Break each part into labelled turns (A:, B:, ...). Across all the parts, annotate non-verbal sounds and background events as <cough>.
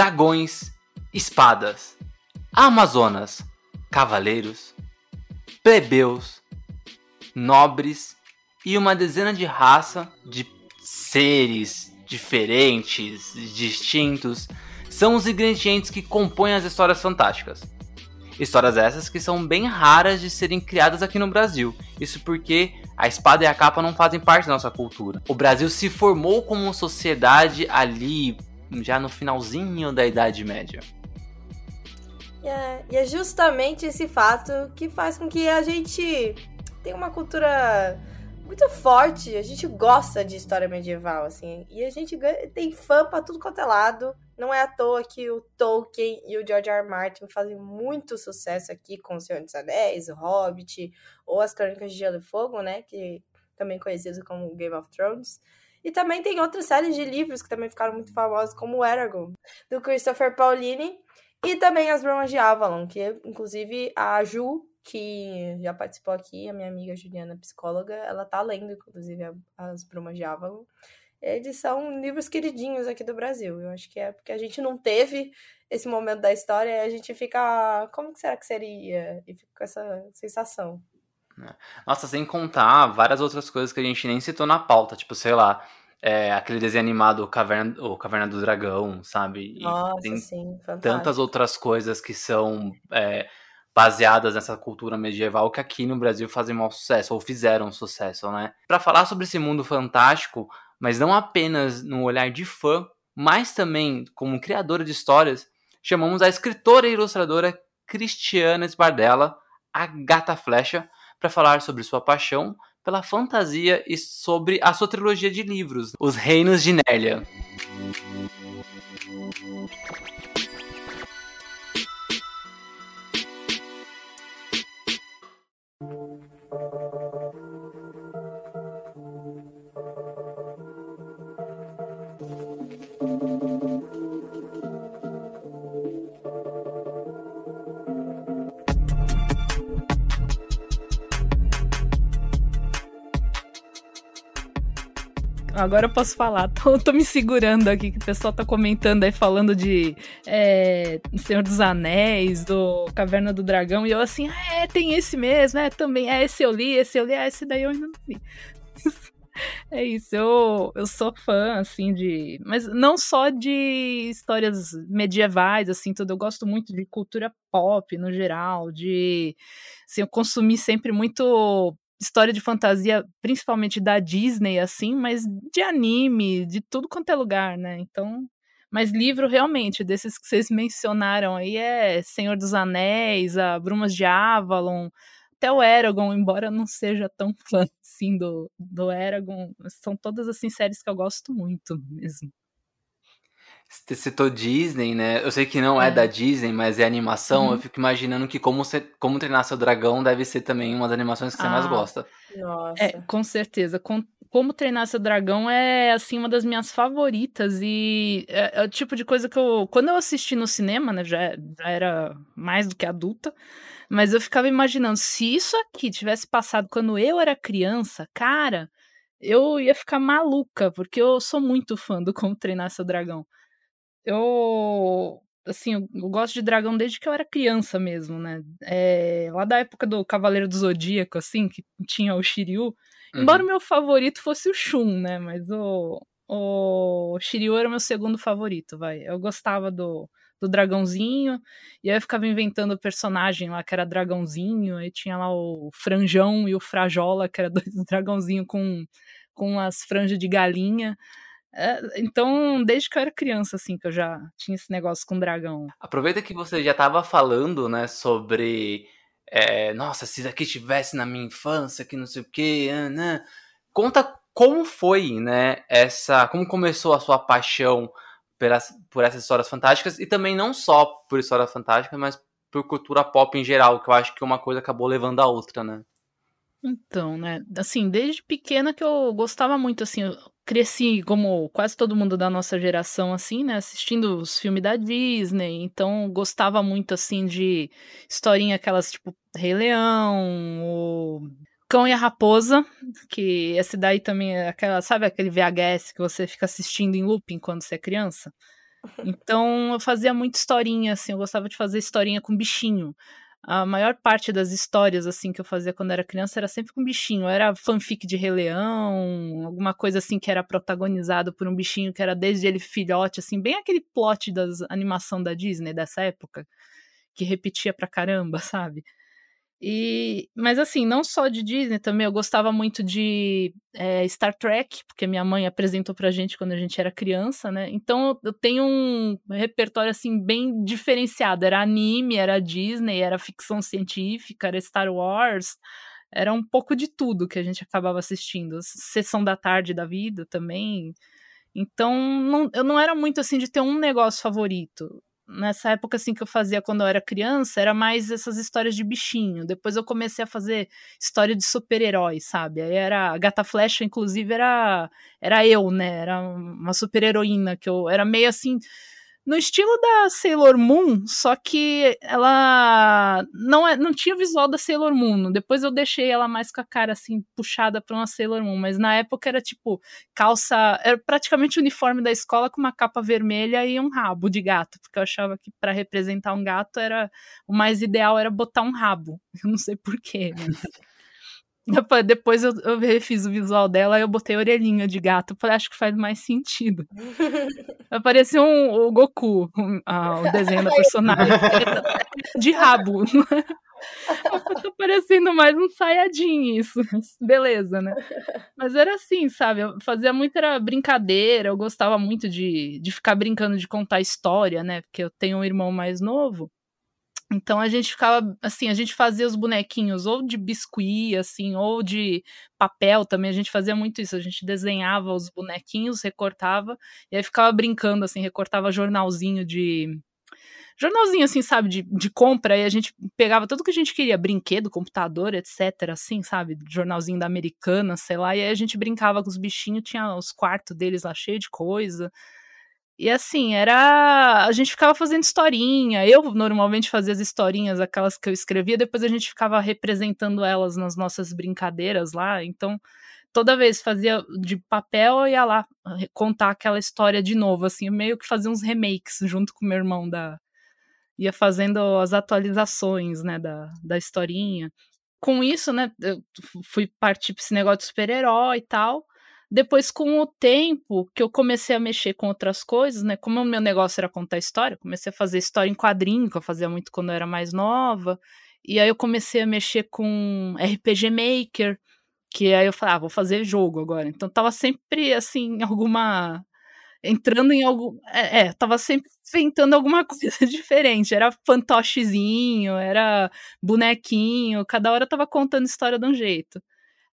A: Dragões, espadas, amazonas, cavaleiros, plebeus, nobres e uma dezena de raça de seres diferentes, distintos, são os ingredientes que compõem as histórias fantásticas. Histórias essas que são bem raras de serem criadas aqui no Brasil. Isso porque a espada e a capa não fazem parte da nossa cultura. O Brasil se formou como sociedade ali já no finalzinho da Idade Média.
B: É, e é justamente esse fato que faz com que a gente tenha uma cultura muito forte. A gente gosta de história medieval, assim. E a gente tem fã pra tudo quanto é lado. Não é à toa que o Tolkien e o George R. R. Martin fazem muito sucesso aqui com O Senhor dos Anéis, O Hobbit, ou as Crônicas de Gelo e Fogo, né? Que também conhecido como Game of Thrones. E também tem outras séries de livros que também ficaram muito famosos, como o Eragon, do Christopher Paolini, e também As Brumas de Avalon, que inclusive a Ju, que já participou aqui, a minha amiga Juliana, psicóloga, ela tá lendo, inclusive, As Brumas de Avalon. Eles são livros queridinhos aqui do Brasil. Eu acho que é porque a gente não teve esse momento da história e a gente fica. Como que será que seria? E fica com essa sensação.
A: Né? Nossa, sem contar várias outras coisas que a gente nem citou na pauta, tipo, sei lá, é, aquele desenho animado, o Caverna, o Caverna do Dragão, sabe?
B: E Nossa, tem sim, fantástico.
A: tantas outras coisas que são é, baseadas nessa cultura medieval que aqui no Brasil fazem mau sucesso, ou fizeram sucesso, né? Para falar sobre esse mundo fantástico, mas não apenas no olhar de fã, mas também como criadora de histórias, chamamos a escritora e ilustradora Cristiana Esbardella, a Gata Flecha, para falar sobre sua paixão pela fantasia e sobre a sua trilogia de livros, Os Reinos de Nélia.
C: Agora eu posso falar. <laughs> Tô, tô, me segurando aqui, que o pessoal tá comentando aí, falando de é, Senhor dos Anéis, do Caverna do Dragão, e eu assim, ah, é, tem esse mesmo, é, também, é, esse eu li, esse eu li, é, esse daí eu ainda não li. <laughs> É isso, eu, eu sou fã, assim, de. Mas não só de histórias medievais, assim, tudo. Eu gosto muito de cultura pop, no geral, de. Assim, eu consumi sempre muito história de fantasia, principalmente da Disney, assim, mas de anime, de tudo quanto é lugar, né? Então. Mas livro, realmente, desses que vocês mencionaram aí, é Senhor dos Anéis, a Brumas de Avalon, até o Eragon, embora eu não seja tão <laughs> fã, assim, do, do Eragon, são todas, assim, séries que eu gosto muito mesmo.
A: Você citou Disney, né? Eu sei que não é, é da Disney, mas é animação. Uhum. Eu fico imaginando que como, você, como Treinar Seu Dragão deve ser também uma das animações que você ah, mais gosta.
C: Nossa. É, com certeza. Com, como Treinar Seu Dragão é, assim, uma das minhas favoritas. E é, é, o tipo de coisa que eu... Quando eu assisti no cinema, né? Já, já era mais do que adulta. Mas eu ficava imaginando, se isso aqui tivesse passado quando eu era criança, cara... Eu ia ficar maluca, porque eu sou muito fã do Como Treinar Seu Dragão eu assim, eu gosto de dragão desde que eu era criança mesmo, né? É, lá da época do Cavaleiro do Zodíaco, assim, que tinha o Shiryu. Uhum. Embora o meu favorito fosse o Shun, né? Mas o, o Shiryu era o meu segundo favorito, vai. Eu gostava do, do dragãozinho, e aí eu ficava inventando o personagem lá que era dragãozinho, aí tinha lá o Franjão e o Frajola, que era <laughs> dois dragãozinhos com, com as franjas de galinha. É, então, desde que eu era criança, assim, que eu já tinha esse negócio com dragão.
A: Aproveita que você já estava falando, né, sobre. É, Nossa, se isso aqui estivesse na minha infância, que não sei o quê. Né? Conta como foi, né, essa. Como começou a sua paixão pelas, por essas histórias fantásticas e também não só por histórias fantásticas, mas por cultura pop em geral, que eu acho que uma coisa acabou levando a outra, né?
C: Então, né, assim, desde pequena que eu gostava muito, assim, eu cresci como quase todo mundo da nossa geração, assim, né, assistindo os filmes da Disney, então gostava muito, assim, de historinha aquelas, tipo, Rei Leão, o Cão e a Raposa, que esse daí também é aquela, sabe aquele VHS que você fica assistindo em looping quando você é criança? <laughs> Então eu fazia muita historinha, assim, eu gostava de fazer historinha com bichinho a maior parte das histórias assim que eu fazia quando era criança era sempre com bichinho. Era fanfic de Rei Leão, alguma coisa assim que era protagonizado por um bichinho que era desde ele filhote, assim, bem aquele plot das animação da Disney dessa época, que repetia pra caramba, <laughs> sabe? E, mas assim, não só de Disney também, eu gostava muito de é, Star Trek, porque minha mãe apresentou pra gente quando a gente era criança, né? Então eu tenho um repertório assim bem diferenciado. Era anime, era Disney, era ficção científica, era Star Wars, era um pouco de tudo que a gente acabava assistindo. Sessão da tarde da vida também. Então, não, eu não era muito assim de ter um negócio favorito nessa época assim que eu fazia quando eu era criança, era mais essas histórias de bichinho. Depois eu comecei a fazer história de super-heróis, sabe? Aí era a Gata Flecha, inclusive era era eu, né? Era uma super-heroína que eu era meio assim no estilo da Sailor Moon, só que ela não, é, não tinha visual da Sailor Moon. Depois eu deixei ela mais com a cara assim puxada para uma Sailor Moon, mas na época era tipo calça, era praticamente o uniforme da escola com uma capa vermelha e um rabo de gato, porque eu achava que para representar um gato era o mais ideal era botar um rabo. <laughs> Eu não sei porquê, mas Depois eu, eu refiz o visual dela e eu botei orelhinha de gato. Falei, acho que faz mais sentido. <laughs> Parecia um, o Goku, um, ah, o desenho da personagem. de rabo. <laughs> tá parecendo mais um saiadinho isso. Beleza, né? Mas era assim, sabe? Eu fazia muito era brincadeira, eu gostava muito de, de ficar brincando de contar história, né? Porque eu tenho um irmão mais novo. Então a gente ficava assim, a gente fazia os bonequinhos ou de biscuit, assim, ou de papel também. A gente fazia muito isso. A gente desenhava os bonequinhos, recortava e aí ficava brincando, assim, recortava jornalzinho de jornalzinho assim, sabe, de, de compra, e a gente pegava tudo que a gente queria, brinquedo, computador, etc, assim, sabe, jornalzinho da Americana, sei lá, e aí a gente brincava com os bichinhos, tinha os quartos deles lá cheio de coisa, e assim, era. A gente ficava fazendo historinha. Eu normalmente fazia as historinhas, aquelas que eu escrevia, depois a gente ficava representando elas nas nossas brincadeiras lá. Então, toda vez fazia de papel, eu ia lá contar aquela história de novo, assim, meio que fazia uns remakes junto com meu irmão da. Ia fazendo as atualizações, né, da, da historinha. Com isso, né, eu fui partir pra esse negócio de super-herói e tal. Depois, com o tempo que eu comecei a mexer com outras coisas, né? Como o meu negócio era contar história, comecei a fazer história em quadrinho, que eu fazia muito quando eu era mais nova. E aí eu comecei a mexer com RPG Maker, que aí eu falei, ah, vou fazer jogo agora. Então tava sempre assim, alguma. Entrando em algum. É, é, tava sempre inventando alguma <laughs> coisa diferente. Era fantochezinho, era bonequinho, cada hora tava contando história de um jeito.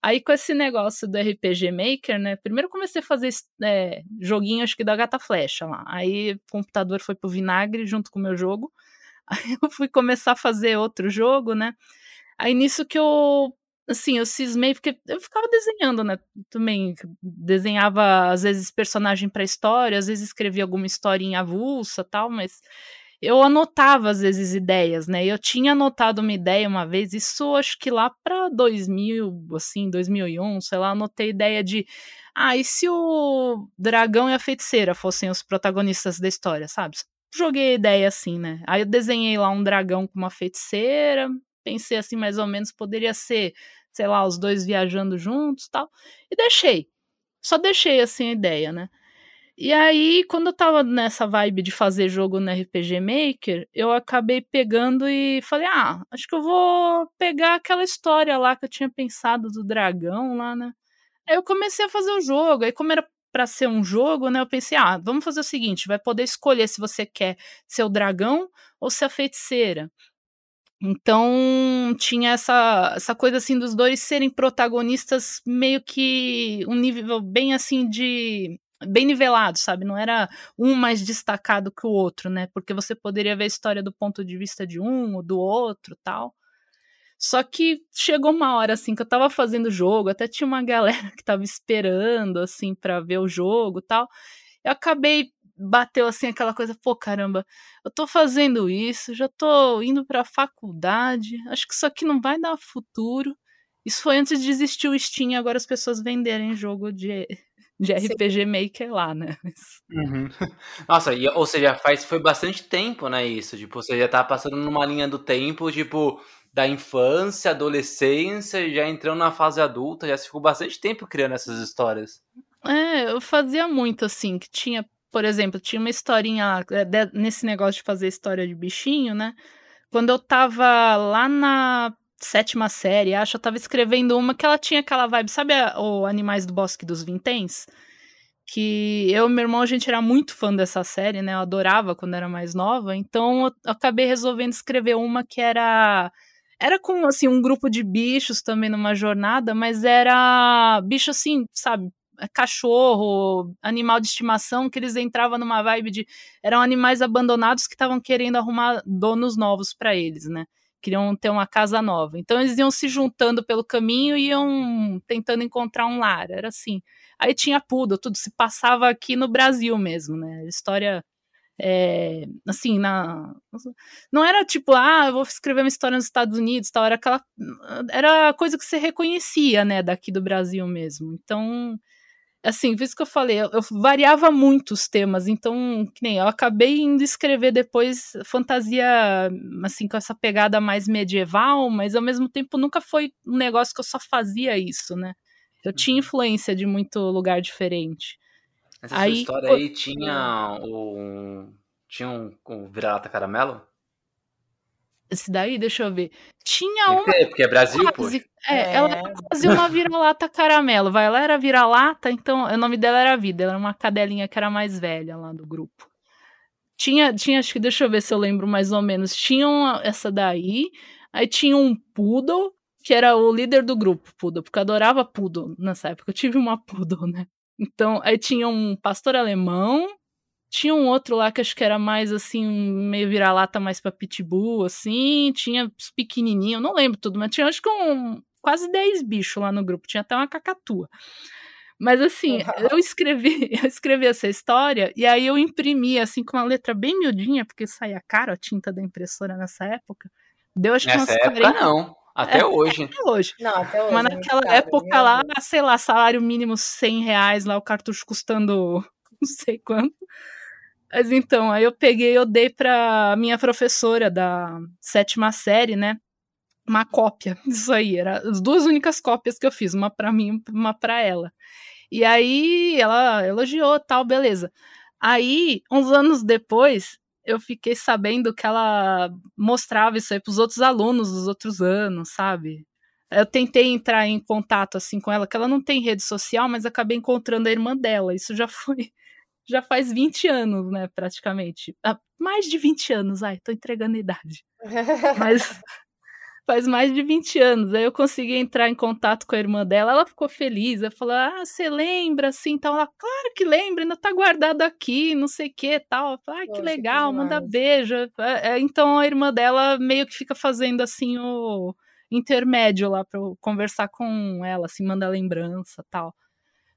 C: Aí com esse negócio do RPG Maker, né? Primeiro comecei a fazer é, joguinho, acho que da Gata Flecha lá. Aí o computador foi pro vinagre junto com o meu jogo. <laughs> Aí eu fui começar a fazer outro jogo, né? Aí nisso que eu, assim, eu cismei, porque eu ficava desenhando, né? Também desenhava, às vezes, personagem pra história, às vezes escrevia alguma historinha avulsa tal, mas eu anotava às vezes ideias, né? Eu tinha anotado uma ideia uma vez, isso acho que lá para 2000, assim, 2001, sei lá, anotei ideia de ah, e se o dragão e a feiticeira fossem os protagonistas da história, sabe? Joguei a ideia assim, né? Aí eu desenhei lá um dragão com uma feiticeira, pensei assim mais ou menos poderia ser, sei lá, os dois viajando juntos, tal, e deixei. Só deixei assim a ideia, né? E aí, quando eu tava nessa vibe de fazer jogo no RPG Maker, eu acabei pegando e falei: ah, acho que eu vou pegar aquela história lá que eu tinha pensado do dragão lá, né? Aí eu comecei a fazer o jogo. Aí, como era para ser um jogo, né? Eu pensei, ah, vamos fazer o seguinte: vai poder escolher se você quer ser o dragão ou ser a feiticeira. Então tinha essa, essa coisa assim dos dois serem protagonistas meio que um nível bem assim de bem nivelado, sabe? Não era um mais destacado que o outro, né? Porque você poderia ver a história do ponto de vista de um ou do outro, tal. Só que chegou uma hora assim que eu tava fazendo o jogo, até tinha uma <laughs> galera que tava esperando assim para ver o jogo, tal. Eu acabei bateu assim aquela coisa, pô, caramba, eu tô fazendo isso, já tô indo pra faculdade, acho que isso aqui não vai dar futuro. Isso foi antes de existir o Steam, agora as pessoas venderem jogo de, de RPG Sim. Maker lá, né? <laughs>
A: Uhum. <laughs> Nossa, e, ou seja, faz, foi bastante tempo, né, isso, tipo, você já tá passando numa linha do tempo, tipo, da infância, adolescência, já entrando na fase adulta, já se ficou bastante tempo criando essas histórias.
C: É, eu fazia muito assim, que tinha por exemplo, tinha uma historinha eh, nesse negócio de fazer história de bichinho, né? Quando eu tava lá na sétima série, acho, eu tava escrevendo uma que ela tinha aquela vibe, sabe a, o Animais do Bosque dos Vinténs? Que eu e meu irmão, a gente era muito fã dessa série, né? Eu adorava quando era mais nova, então eu acabei resolvendo escrever uma que era era com assim um grupo de bichos também numa jornada, mas era bicho assim, sabe, cachorro, animal de estimação, que eles entravam numa vibe de. Eram animais abandonados que estavam querendo arrumar donos novos para eles, né? Queriam ter uma casa nova. Então eles iam se juntando pelo caminho e iam tentando encontrar um lar. Era assim. Aí tinha Poodle, tudo se passava aqui no Brasil mesmo, né? História. É, assim, na. Não era tipo, ah, eu vou escrever uma história nos Estados Unidos, tal. Era aquela. Era coisa que você reconhecia, né, daqui do Brasil mesmo. Então assim, por isso que eu falei, eu, eu, variava muito os temas, então, que nem eu acabei indo escrever depois fantasia, assim, com essa pegada mais medieval, mas ao mesmo tempo nunca foi um negócio que eu só fazia isso, né? Eu tinha uhum. influência de muito lugar diferente.
A: Essa aí, sua história aí tinha o. Tinha um, um vira-lata caramelo?
C: Esse daí, deixa eu ver. Tinha uma.
A: porque é Brasil, quase, pô.
C: É, é, ela fazia uma vira-lata caramelo. Vai, ela era vira-lata, então o nome dela era Vida. Ela era uma cadelinha que era mais velha lá do grupo. Tinha, tinha, acho que deixa eu ver se eu lembro mais ou menos. Tinha uma, essa daí. Aí tinha um poodle, que era o líder do grupo, poodle, porque eu adorava poodle nessa época. Eu tive uma poodle, né? Então, aí tinha um pastor alemão, tinha um outro lá que acho que era mais assim, meio vira-lata mais pra pitbull, assim. Tinha os pequenininhos, não lembro tudo, mas tinha acho que um, quase 10 bichos lá no grupo. Tinha até uma cacatua. Mas assim, uhum. eu escrevi, <laughs> eu escrevi essa história e aí eu imprimi assim com uma letra bem miudinha, porque saía caro a tinta da impressora nessa época. Deu acho que
A: nessa época 40... não. Até é, hoje.
C: Até hoje.
B: Não, até hoje.
C: Mas naquela época lá, sei lá, salário mínimo 100 reais, lá o cartucho custando <laughs> não sei quanto. Mas então, aí eu peguei, eu dei pra minha professora da sétima série, né? Uma cópia <laughs> disso aí. Era as duas únicas cópias que eu fiz, uma para mim uma para ela. E aí ela elogiou, tal, beleza. Aí, uns anos depois, eu fiquei sabendo que ela mostrava isso aí pros outros alunos dos outros anos, sabe? Eu tentei entrar em contato assim com ela, que ela não tem rede social, mas acabei encontrando a irmã dela. Isso já <laughs> foi já faz 20 anos, né, praticamente. Ah, mais de 20 anos, ai, tô entregando a idade. Mas <laughs> faz mais de 20 anos. Aí eu consegui entrar em contato com a irmã dela, ela ficou feliz. Ela falou: Ah, você lembra assim? Então ela, claro que lembra, ainda tá guardado aqui, não sei o que tal. Falei, ah, que legal, que manda beijo. É, é, então a irmã dela meio que fica fazendo assim o intermédio lá para conversar com ela, assim, manda lembrança tal.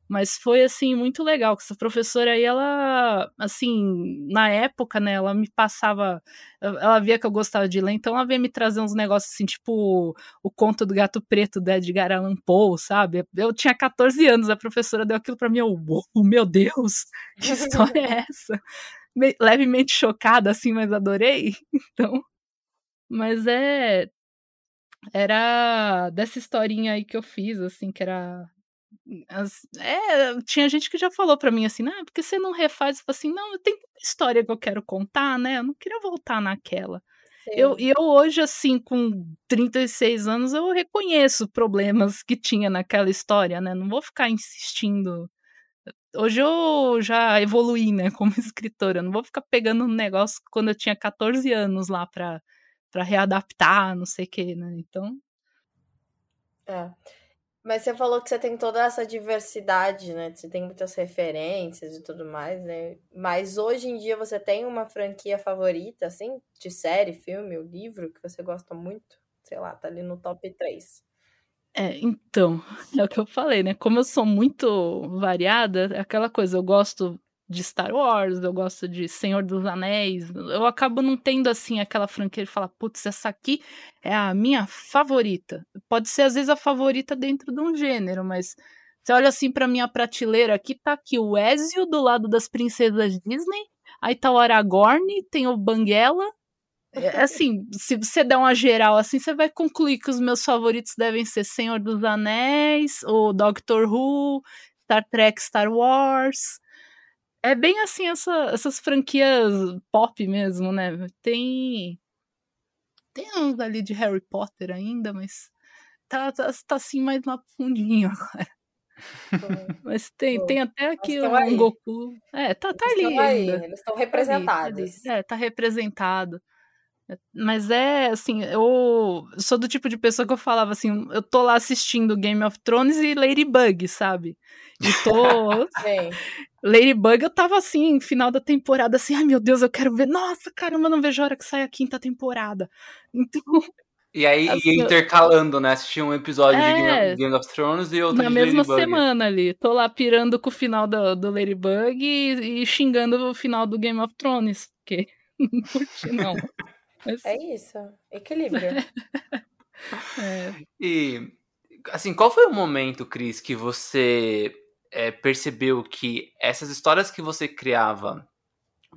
C: Mas foi, assim, muito legal, que essa professora aí, ela, assim, na época, né, ela me passava, ela via que eu gostava de ler, então ela veio me trazer uns negócios, assim, tipo o conto do gato preto da Edgar Allan Poe, sabe? Eu tinha 14 anos, a professora deu aquilo para mim, eu, oh, meu Deus, que história é essa? Levemente chocada, assim, mas adorei, <laughs> então... Mas é, era dessa historinha aí que eu fiz, assim, que era as, é, tinha gente que já falou para mim assim, ah, porque você não refaz? Eu falei assim, não, eu tenho história que eu quero contar, né? Eu não queria voltar naquela. Eu, e eu hoje, assim, com 36 anos, eu reconheço problemas que tinha naquela história, né? Não vou ficar insistindo hoje eu já evoluí, né, <laughs> como escritora. Eu não vou ficar pegando um negócio quando eu tinha 14 anos lá pra, pra readaptar, não sei o que, né? Então.
B: É. Mas você falou que você tem toda essa diversidade, né? Você tem muitas referências e tudo mais, né? Mas hoje em dia você tem uma franquia favorita, assim, de série, filme, ou livro que você gosta muito? Sei lá, tá ali no top 3.
C: É, então, <laughs> é o que eu falei, né? Como eu sou muito variada, é aquela coisa, eu gosto de Star Wars, eu gosto de Senhor dos Anéis, eu acabo não tendo assim aquela franquia de falar, putz, essa aqui é a minha favorita. Pode ser às vezes a favorita dentro de um gênero, mas você olha assim para minha prateleira, aqui tá aqui o Ezio do lado das princesas Disney, aí tá o Aragorn, tem o Banguela, é, assim, se você der uma geral assim, você vai concluir que os meus favoritos devem ser Senhor dos Anéis, o Doctor Who, Star Trek, Star Wars. É bem assim essa, essas franquias pop mesmo, né? Tem tem uns ali de Harry Potter ainda, mas tá, tá, tá assim mais lá fundinho <laughs> agora. <laughs> Mas tem, tem até aqui o um Goku. É, tá, tá ali.
B: Aí, eles estão representados.
C: Tá ali, tá ali. É, tá representado. Mas é assim, eu sou do tipo de pessoa que eu falava assim, eu tô lá assistindo Game of Thrones e Ladybug, sabe? E tô. <laughs> Ladybug eu tava assim, final da temporada, assim, ai meu Deus, eu quero ver. Nossa, caramba, não vejo a hora que sai a quinta temporada. <laughs> Então.
A: E aí assim, ia intercalando, né? Assistia um episódio é, de Game of Thrones e outro
C: na
A: de
C: mesma
A: Ladybug.
C: semana ali. Tô lá pirando com o final do, do Ladybug e, e xingando o final do Game of Thrones. Porque <laughs> não curti, não.
B: Mas... É isso, equilíbrio. <laughs>
A: é. E, assim, qual foi o momento, Cris, que você é, percebeu que essas histórias que você criava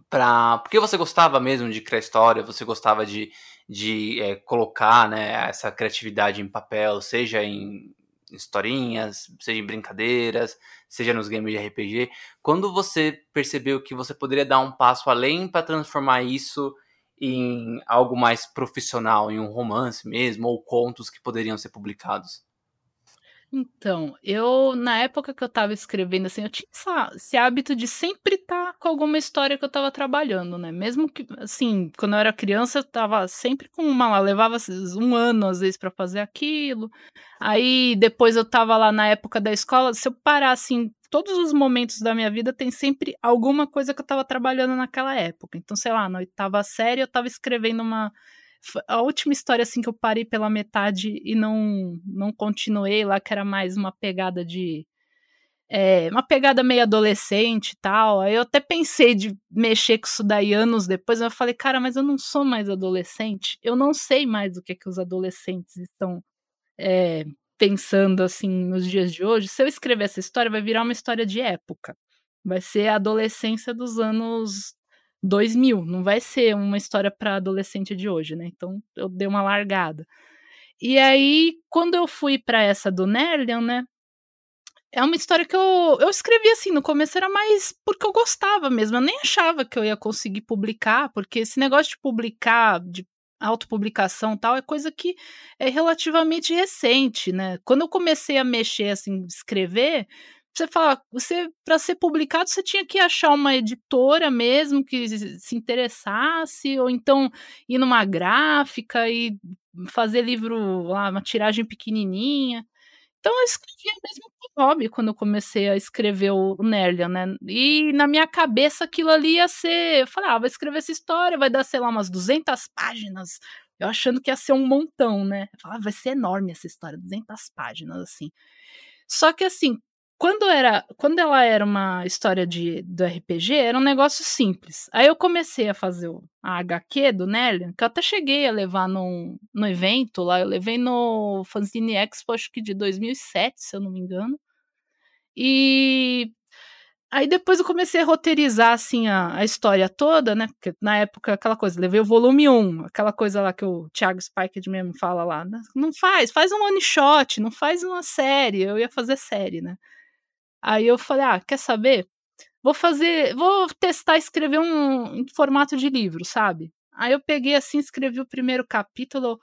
A: para porque você gostava mesmo de criar história, você gostava de, de é, colocar né, essa criatividade em papel, seja em historinhas, seja em brincadeiras, seja nos games de RPG. Quando você percebeu que você poderia dar um passo além para transformar isso em algo mais profissional, em um romance mesmo, ou contos que poderiam ser publicados?
C: Então, eu, na época que eu tava escrevendo, assim, eu tinha essa, esse hábito de sempre estar tá com alguma história que eu tava trabalhando, né? Mesmo que, assim, quando eu era criança, eu tava sempre com uma lá, levava um ano, às vezes, para fazer aquilo. Aí, depois eu tava lá na época da escola, se eu parar, assim, todos os momentos da minha vida tem sempre alguma coisa que eu tava trabalhando naquela época. Então, sei lá, na oitava série eu tava escrevendo uma a última história assim que eu parei pela metade e não não continuei lá que era mais uma pegada de é, uma pegada meio adolescente e tal. Aí eu até pensei de mexer com isso daí anos depois, mas eu falei, cara, mas eu não sou mais adolescente. Eu não sei mais o que é que os adolescentes estão é, pensando assim nos dias de hoje. Se eu escrever essa história, vai virar uma história de época. Vai ser a adolescência dos anos 2000, não vai ser uma história para adolescente de hoje, né? Então eu dei uma largada. E aí, quando eu fui para essa do Nerlian, né? É uma história que eu, eu escrevi assim, no começo era mais porque eu gostava mesmo, eu nem achava que eu ia conseguir publicar, porque esse negócio de publicar, de autopublicação tal, é coisa que é relativamente recente, né? Quando eu comecei a mexer, assim, escrever, você fala, você para ser publicado você tinha que achar uma editora mesmo que se interessasse ou então ir numa gráfica e fazer livro lá, uma tiragem pequenininha. Então eu escrevia mesmo por hobby quando eu comecei a escrever o Nerlian, né? E na minha cabeça aquilo ali ia ser, eu falava, ah, vou escrever essa história, vai dar sei lá umas 200 páginas. Eu achando que ia ser um montão, né? Eu falava, ah, vai ser enorme essa história, 200 páginas assim. Só que assim, quando, era, quando ela era uma história de, do RPG, era um negócio simples. Aí eu comecei a fazer a HQ do Nellian, que eu até cheguei a levar no, no evento lá. Eu levei no Fanzine Expo, acho que de 2007, se eu não me engano. E aí depois eu comecei a roteirizar, assim, a, a história toda, né? Porque na época, aquela coisa, levei o volume 1, aquela coisa lá que o Thiago Spike mesmo fala lá. Né? Não faz, faz um one shot, não faz uma série. Eu ia fazer série, né? Aí eu falei, ah, quer saber? Vou fazer, vou testar escrever um formato de livro, sabe? Aí eu peguei assim, escrevi o primeiro capítulo.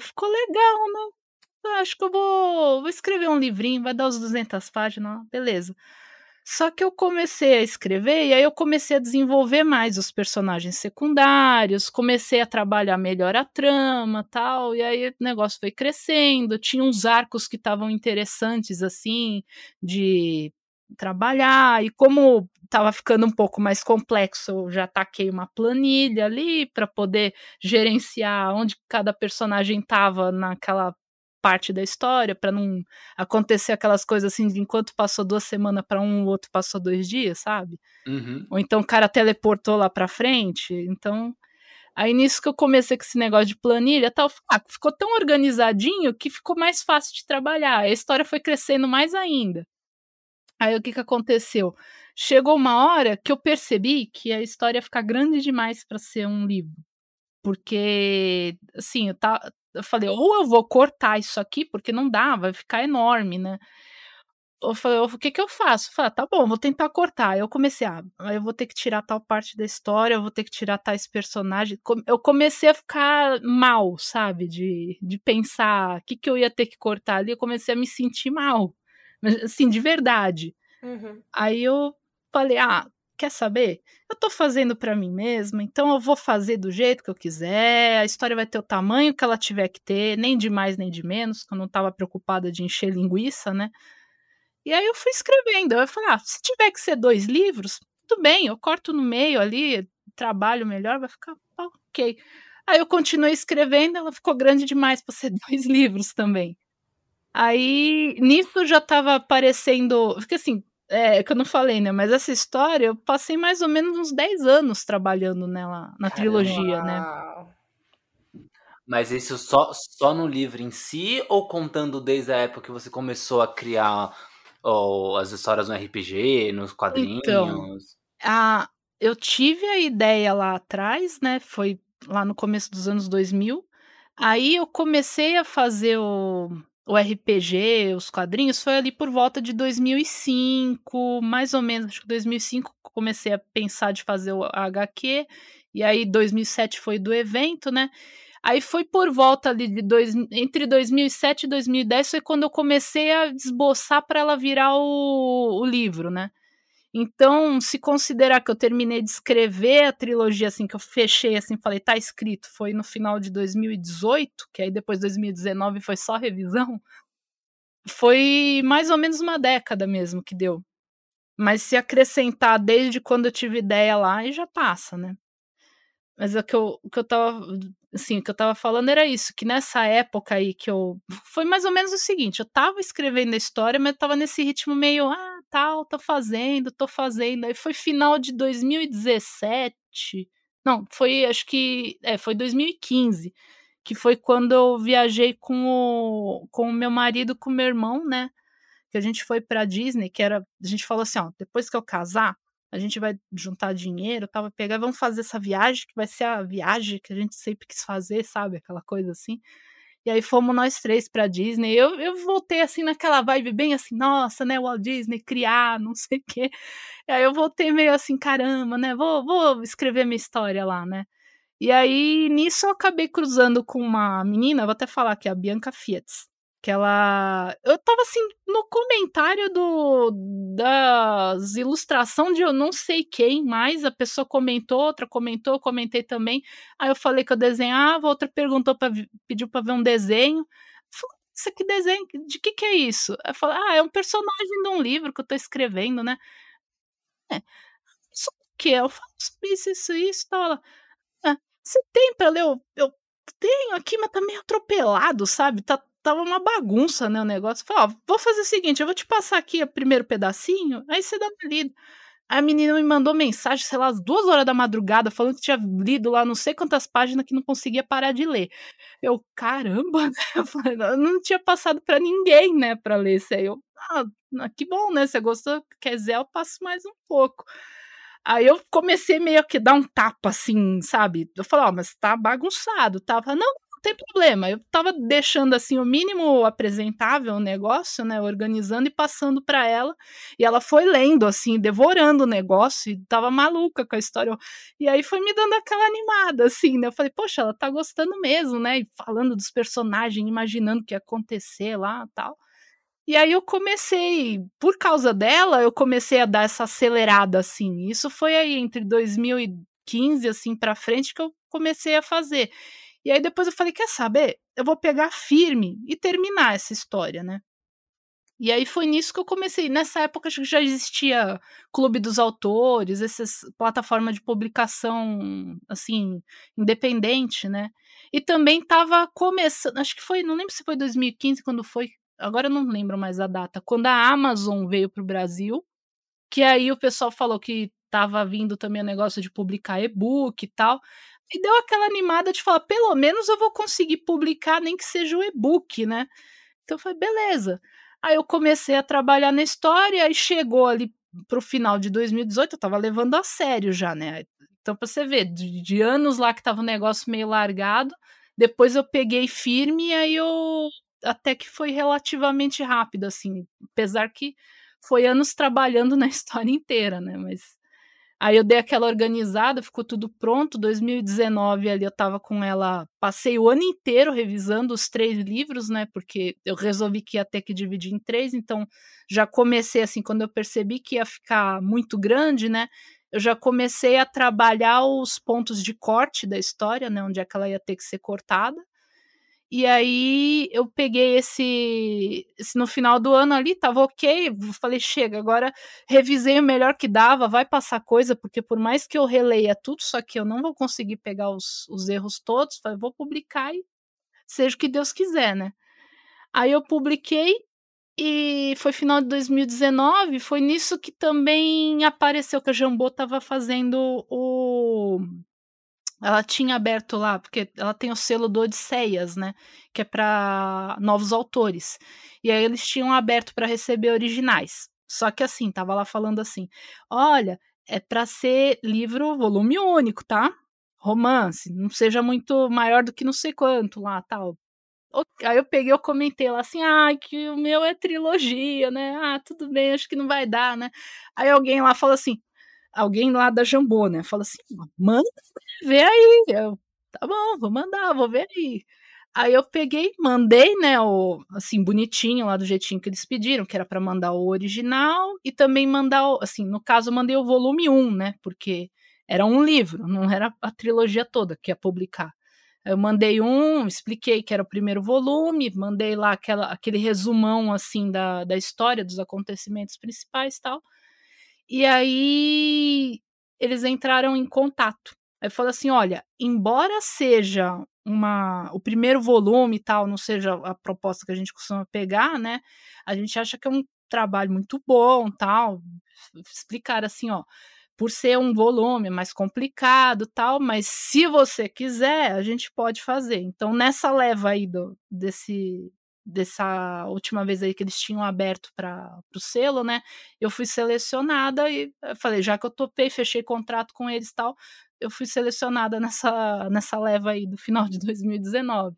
C: Ficou legal, né? Acho que eu vou, vou escrever um livrinho, vai dar os 200 páginas, beleza. Só que eu comecei a escrever e aí eu comecei a desenvolver mais os personagens secundários, comecei a trabalhar melhor a trama, tal, e aí o negócio foi crescendo, tinha uns arcos que estavam interessantes assim de trabalhar e como estava ficando um pouco mais complexo, eu já taquei uma planilha ali para poder gerenciar onde cada personagem estava naquela parte da história, para não acontecer aquelas coisas assim, de enquanto passou duas semanas para um, o outro passou dois dias, sabe?
A: Uhum.
C: Ou então o cara teleportou lá para frente. Então, aí nisso que eu comecei com esse negócio de planilha, tal, ah, ficou tão organizadinho que ficou mais fácil de trabalhar. A história foi crescendo mais ainda. Aí o que que aconteceu? Chegou uma hora que eu percebi que a história ia ficar grande demais para ser um livro. Porque, assim, eu, tá, eu falei, ou eu vou cortar isso aqui, porque não dá, vai ficar enorme, né? Eu falei, o que que eu faço? Eu falei, ah, tá bom, vou tentar cortar. Eu comecei, ah, eu vou ter que tirar tal parte da história, eu vou ter que tirar tais personagens. Eu comecei a ficar mal, sabe? De, de pensar o que, que eu ia ter que cortar ali. Eu comecei a me sentir mal. Assim, de verdade.
B: Uhum.
C: Aí eu falei, ah, quer saber? Eu tô fazendo para mim mesma, então eu vou fazer do jeito que eu quiser, a história vai ter o tamanho que ela tiver que ter, nem de mais nem de menos, que eu não tava preocupada de encher linguiça, né? E aí eu fui escrevendo, eu falei, ah, se tiver que ser dois livros, tudo bem, eu corto no meio ali, trabalho melhor, vai ficar ok. Aí eu continuei escrevendo, ela ficou grande demais para ser <laughs> dois livros também. Aí, nisso já tava aparecendo. Porque assim, é que eu não falei, né? Mas essa história eu passei mais ou menos uns 10 anos trabalhando nela, na trilogia, né?
A: Mas isso só, só no livro em si ou contando desde a época que você começou a criar ó, as histórias no RPG, nos quadrinhos?
C: Então, a, eu tive a ideia lá atrás, né? Foi lá no começo dos anos 2000. Aí eu comecei a fazer o, o RPG, os quadrinhos, foi ali por volta de 2005, mais ou menos, acho que 2005 comecei a pensar de fazer o HQ, e aí 2007 foi do evento, né? Aí foi por volta ali de dois, entre 2007 e 2010 foi quando eu comecei a esboçar para ela virar o, o livro, né? Então, se considerar que eu terminei de escrever a trilogia, assim, que eu fechei, assim, falei, tá escrito, foi no final de 2018, que aí depois 2019 foi só revisão, foi mais ou menos uma década mesmo que deu. Mas se acrescentar desde quando eu tive ideia lá, aí já passa, né? Mas o que eu, o que eu tava, assim, o que eu tava falando era isso, que nessa época aí que eu, foi mais ou menos o seguinte, eu tava escrevendo a história, mas eu tava nesse ritmo meio, ah, tal, tô fazendo, tô fazendo, aí foi final de 2017, não, foi, acho que, é, foi 2015, que foi quando eu viajei com o, com o meu marido, com o meu irmão, né, que a gente foi pra Disney, que era, a gente falou assim, ó, depois que eu casar, a gente vai juntar dinheiro, tal, vai pegar, vamos fazer essa viagem, que vai ser a viagem que a gente sempre quis fazer, sabe? Aquela coisa assim. E aí fomos nós três pra Disney. Eu, eu voltei assim naquela vibe bem assim, nossa, né, Walt Disney, criar, não sei o quê. E aí eu voltei meio assim, caramba, né, vou, vou escrever minha história lá, né. E aí nisso eu acabei cruzando com uma menina, vou até falar que a Bianca Fiat que ela. Eu tava assim, no comentário do das ilustração de eu não sei quem mais, a pessoa comentou, outra comentou, eu comentei também. Aí eu falei que eu desenhava, outra perguntou para pediu para ver um desenho. Falei, isso aqui desenho, de que que é isso? Eu falei, ah, é um personagem de um livro que eu tô escrevendo, né? É. Isso que? Eu falo isso, isso, isso. Ela, ah, você tem pra ler? Eu, eu tenho aqui, mas tá meio atropelado, sabe? Tá tava uma bagunça, né, o negócio. Falei, ó, vou fazer o seguinte, eu vou te passar aqui o primeiro pedacinho, aí você dá uma lida. A menina me mandou mensagem, sei lá, às duas horas da madrugada, falando que tinha lido lá não sei quantas páginas que não conseguia parar de ler. Eu, caramba, <laughs> né? Eu, falei, eu não tinha passado para ninguém, né, para ler isso aí. Eu, ah, que bom, né? Você gostou? Quer dizer, eu passo mais um pouco. Aí eu comecei meio que dar um tapa, assim, sabe? Eu falei, ó, oh, mas tá bagunçado. Tava, não, tem problema. Eu tava deixando assim o mínimo apresentável o negócio, né, organizando e passando para ela, e ela foi lendo assim, devorando o negócio e tava maluca com a história. E aí foi me dando aquela animada assim, né? Eu falei, poxa, ela tá gostando mesmo, né? E falando dos personagens, imaginando o que ia acontecer lá, tal. E aí eu comecei, por causa dela, eu comecei a dar essa acelerada assim. Isso foi aí entre 2015 assim para frente que eu comecei a fazer. E aí depois eu falei, quer saber? Eu vou pegar firme e terminar essa história, né? E aí foi nisso que eu comecei. Nessa época acho que já existia Clube dos Autores, essas plataformas de publicação assim, independente, né? E também estava começando, acho que foi, não lembro se foi 2015 quando foi, agora eu não lembro mais a data, quando a Amazon veio para o Brasil, que aí o pessoal falou que estava vindo também o negócio de publicar e-book e tal. E deu aquela animada de falar, pelo menos eu vou conseguir publicar nem que seja o e-book, né? Então foi beleza. Aí eu comecei a trabalhar na história e chegou ali pro final de 2018, eu tava levando a sério já, né? Então, pra você ver, de, de anos lá que tava um negócio meio largado, depois eu peguei firme e aí eu até que foi relativamente rápido, assim, apesar que foi anos trabalhando na <laughs> história inteira, né? Mas Aí eu dei aquela organizada, ficou tudo pronto. 2019 ali eu tava com ela, passei o ano inteiro revisando os três livros, né? Porque eu resolvi que ia ter que dividir em três, então já comecei assim, quando eu percebi que ia ficar muito grande, né? Eu já comecei a trabalhar os pontos de corte da história, né? Onde é que ela ia ter que ser cortada. E aí eu peguei esse, esse, no final do ano ali, tava ok, falei, chega, agora revisei o melhor que dava, vai passar coisa, porque por mais que eu releia tudo, só que eu não vou conseguir pegar os, os erros todos, falei, vou publicar e seja o que Deus quiser, né? Aí eu publiquei e foi final de 2019, foi nisso que também apareceu que a Jambô tava fazendo o ela tinha aberto lá, porque ela tem o selo do Odisseias, né? Que é para novos autores. E aí eles tinham aberto para receber originais. Só que assim, tava lá falando assim: olha, é para ser livro volume único, tá? Romance, não seja muito maior do que não sei quanto lá, tal. Aí eu peguei, eu comentei lá assim, ah, que o meu é trilogia, né? Ah, tudo bem, acho que não vai dar, né? Aí alguém lá falou assim, alguém lá da Jambô, né? Fala assim, manda ver aí. Eu, tá bom, vou mandar, vou ver aí. Aí eu peguei, mandei, né, o, assim, bonitinho, lá do jeitinho que eles pediram, que era para mandar o original e também mandar, o, assim, no caso, mandei o volume 1, né, porque era um livro, não era a trilogia toda que ia publicar. Eu mandei um, expliquei que era o primeiro volume, mandei lá aquela, aquele resumão, assim, da, da história, dos acontecimentos principais e tal. E aí eles entraram em contato. Aí falou assim: olha, embora seja uma o primeiro volume e tal, não seja a proposta que a gente costuma pegar, né? A gente acha que é um trabalho muito bom, tal. Explicar assim, ó, por ser um volume mais complicado, tal, mas se você quiser, a gente pode fazer. Então, nessa leva aí do, desse dessa última vez aí que eles tinham aberto para o selo, né? Eu fui selecionada e falei, já que eu topei, fechei contrato com eles e tal, eu fui selecionada nessa, nessa leva aí do final de <laughs> 2019.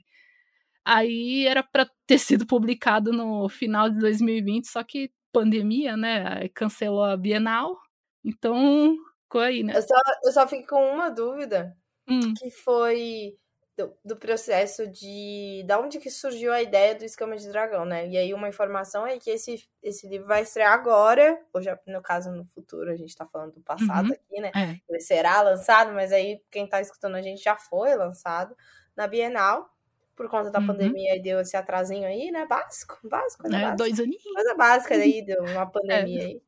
C: Aí era para ter sido publicado no final de 2020, só que pandemia, né? Cancelou a Bienal, então ficou aí, né?
B: Eu só, eu só fico com uma dúvida,
C: hum.
B: que foi do, do, processo de da onde que surgiu a ideia do escama de dragão, né? E aí uma informação é que esse, esse livro vai estrear agora, ou já, no caso no futuro, a gente tá falando do passado
C: uhum.
B: aqui, né?
C: É.
B: Ele será lançado, mas aí quem tá escutando a gente já foi lançado na Bienal. Por conta da uhum. pandemia, e deu esse atrasinho aí, né? Básico, básico,
C: é,
B: básica.
C: Dois aninhos.
B: Coisa básica aí, deu uma <laughs> pandemia é. aí.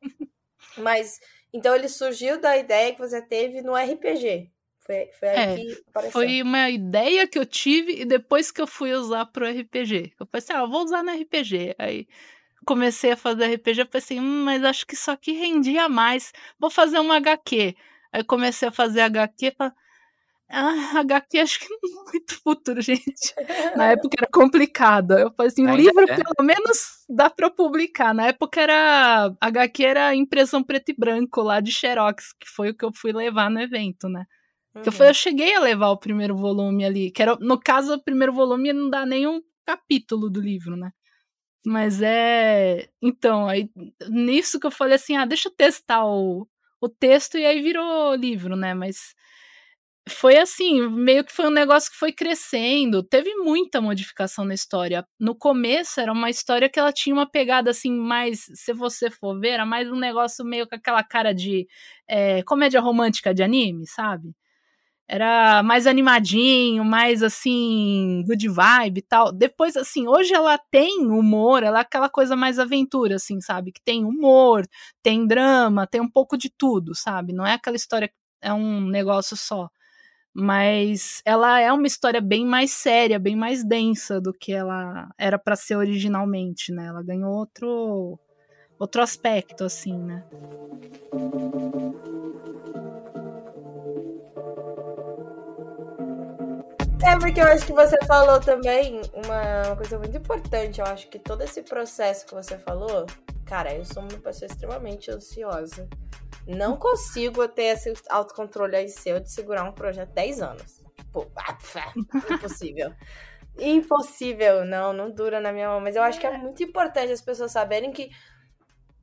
B: Mas, então ele surgiu da ideia que você teve no RPG. Foi, foi aí é, que apareceu.
C: Foi uma ideia que eu tive e depois que eu fui usar pro RPG. Eu pensei, ah, vou usar no RPG. Aí comecei a fazer RPG, eu pensei, hum, mas acho que isso aqui rendia mais. Vou fazer uma HQ. Aí comecei a fazer HQ pra... Ah, HQ acho que <laughs> não é muito futuro, gente. Na <laughs> época era complicado. Eu falei assim, o livro é. pelo menos dá para publicar. Na época era HQ era impressão preto e branco lá de Xerox, que foi o que eu fui levar no evento, né? Uhum. Eu, eu cheguei a levar o primeiro volume ali, que era, no caso, o primeiro volume não dá nenhum capítulo do livro, né? Mas é. Então, aí nisso que eu falei assim: ah, deixa eu testar o, o texto, e aí virou livro, né? Mas foi assim, meio que foi um negócio que foi crescendo. Teve muita modificação na história. No começo era uma história que ela tinha uma pegada assim, mais, se você for ver, era mais um negócio meio com aquela cara de é, comédia romântica de anime, sabe? Era mais animadinho, mais assim, good vibe e tal. Depois, assim, hoje ela tem humor, ela é aquela coisa mais aventura, assim, sabe? Que tem humor, tem drama, tem um pouco de tudo, sabe? Não é aquela história, é um negócio só mas ela é uma história bem mais séria, bem mais densa do que ela era para ser originalmente, né? Ela ganhou outro outro aspecto assim, né?
B: É porque eu acho que você falou também uma, uma coisa muito importante. Eu acho que todo esse processo que você falou, cara, eu sou uma pessoa extremamente ansiosa. Não consigo ter esse autocontrole aí seu de segurar um projeto 10 anos. Tipo, impossível. <laughs> impossível, não, não dura na minha mão. Mas eu acho que é muito importante as pessoas saberem que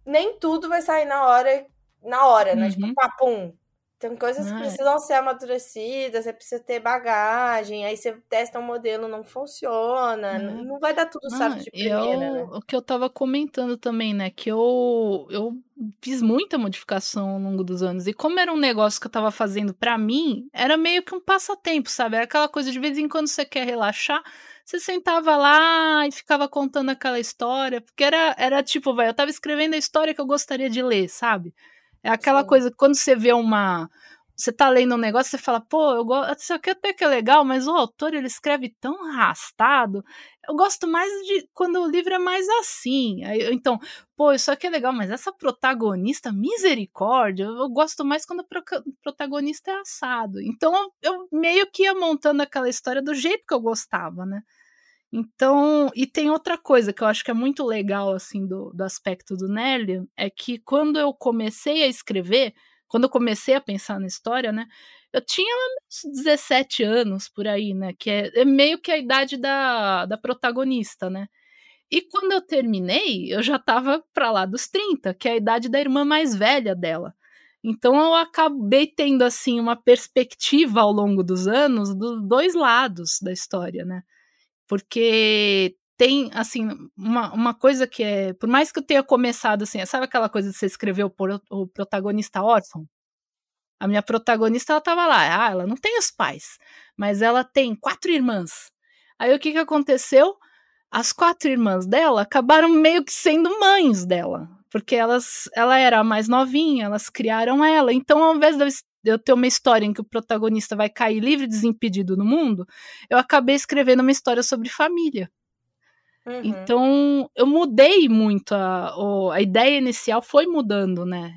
B: nem tudo vai sair na hora, na hora, né? Tipo, uhum. Tipo, papum, tem coisas que ah, é. precisam ser amadurecidas, você precisa ter bagagem, aí você testa um modelo, não funciona, não, não vai dar tudo certo de primeira,
C: eu,
B: né?
C: O que eu tava comentando também, né, que eu, eu fiz muita modificação ao longo dos anos, e como era um negócio que eu tava fazendo para mim, era meio que um passatempo, sabe? Era aquela coisa de vez em quando você quer relaxar, você sentava lá e ficava contando aquela história, porque era, era tipo, vai, eu tava escrevendo a história que eu gostaria de ler, sabe? É aquela Sim. coisa, quando você vê uma. Você tá lendo um negócio, você fala, pô, eu gosto. Isso aqui até que é legal, mas o autor ele escreve tão arrastado. Eu gosto mais de quando o livro é mais assim. Aí, então, pô, isso aqui é legal, mas essa protagonista, misericórdia, eu gosto mais quando o protagonista é assado. Então, eu meio que ia montando aquela história do jeito que eu gostava, né? Então, e tem outra coisa que eu acho que é muito legal, assim, do, do aspecto do Nelly, é que quando eu comecei a escrever, quando eu comecei a pensar na história, né, eu tinha uns 17 anos por aí, né, que é, é meio que a idade da, da protagonista, né, e quando eu terminei, eu já estava para lá dos 30, que é a idade da irmã mais velha dela. Então eu acabei tendo assim uma perspectiva ao longo dos anos dos dois lados da história, né? Porque tem, assim, uma, uma coisa que é. Por mais que eu tenha começado assim, sabe aquela coisa de você escrever o, o protagonista órfão? A minha protagonista, ela tava lá. Ah, ela não tem os pais, mas ela tem quatro irmãs. Aí o que que aconteceu? As quatro irmãs dela acabaram meio que sendo mães dela, porque elas, ela era a mais novinha, elas criaram ela. Então, ao invés de eu ter uma história em que o protagonista vai cair livre e desimpedido no mundo, eu acabei escrevendo uma história sobre família. Uhum. Então, eu mudei muito, a, a ideia inicial foi mudando, né?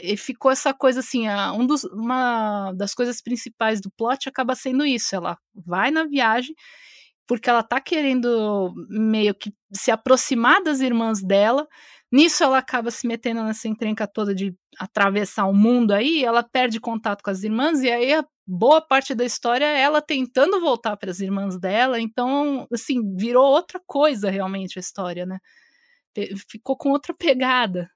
C: E ficou essa coisa assim, um dos, uma das coisas principais do plot acaba sendo isso, ela vai na viagem porque ela tá querendo meio que se aproximar das irmãs dela, Nisso ela acaba se metendo nessa encrenca toda de atravessar o mundo aí, ela perde contato com as irmãs e aí a boa parte da história é ela tentando voltar para as irmãs dela, então assim, virou outra coisa realmente a história, né? Ficou com outra pegada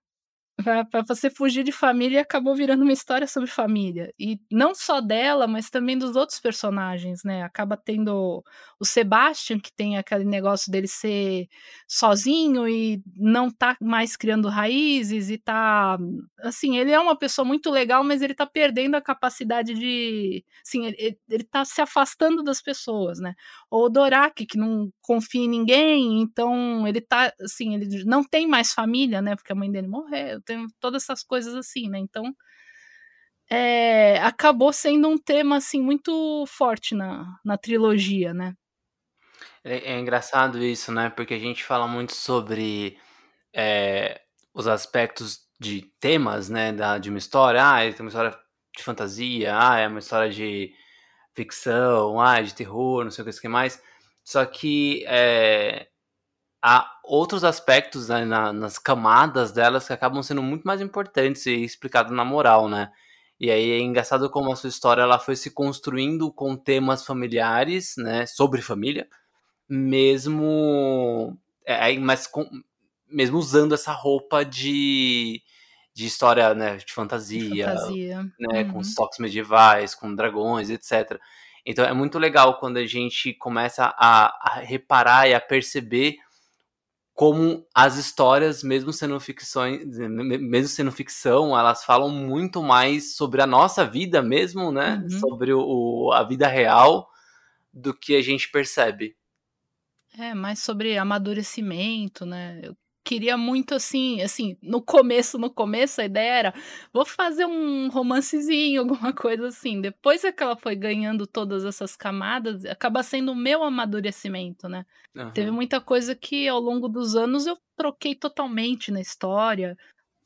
C: para você fugir de família acabou virando uma história sobre família. E não só dela mas também dos outros personagens né? Acaba tendo o Sebastian que tem aquele negócio dele ser sozinho e não tá mais criando raízes e tá assim ele é uma pessoa muito legal mas ele tá perdendo a capacidade de assim ele, ele tá se afastando das pessoas né? Ou o Dorak que não confia em ninguém então ele tá assim ele não tem mais família né? Porque a mãe dele morreu tem todas essas coisas assim, né? Então, é, acabou sendo um tema assim muito forte na, na trilogia, né?
A: É, é engraçado isso, né? Porque a gente fala muito sobre é, os aspectos de temas, né, da, de uma história. Ah, é uma história de fantasia, ah, é uma história de ficção, ah, de terror, não sei o que, o que mais. Só que é, há outros aspectos né, na, nas camadas delas que acabam sendo muito mais importantes e explicados na moral, né? E aí é engraçado como a sua história ela foi se construindo com temas familiares, né, sobre família, mesmo, é, mas com, mesmo usando essa roupa de, de história né, de fantasia,
C: Fantasia.
A: né, com
C: Uhum.
A: os toques medievais, com dragões, etc. Então é muito legal quando a gente começa a, a reparar e a perceber como as histórias, mesmo sendo ficções, me- mesmo sendo ficção, elas falam muito mais sobre a nossa vida mesmo, né?
C: Uhum.
A: Sobre o- a vida real do que a gente percebe.
C: É, mais sobre amadurecimento, né? Eu queria muito assim, assim, no começo, no começo a ideia era, vou fazer um romancezinho, <laughs> alguma coisa assim. Depois é que ela foi ganhando todas essas camadas, acaba sendo o meu amadurecimento, né?
A: Aham.
C: Teve muita coisa que ao longo dos anos eu troquei totalmente na história.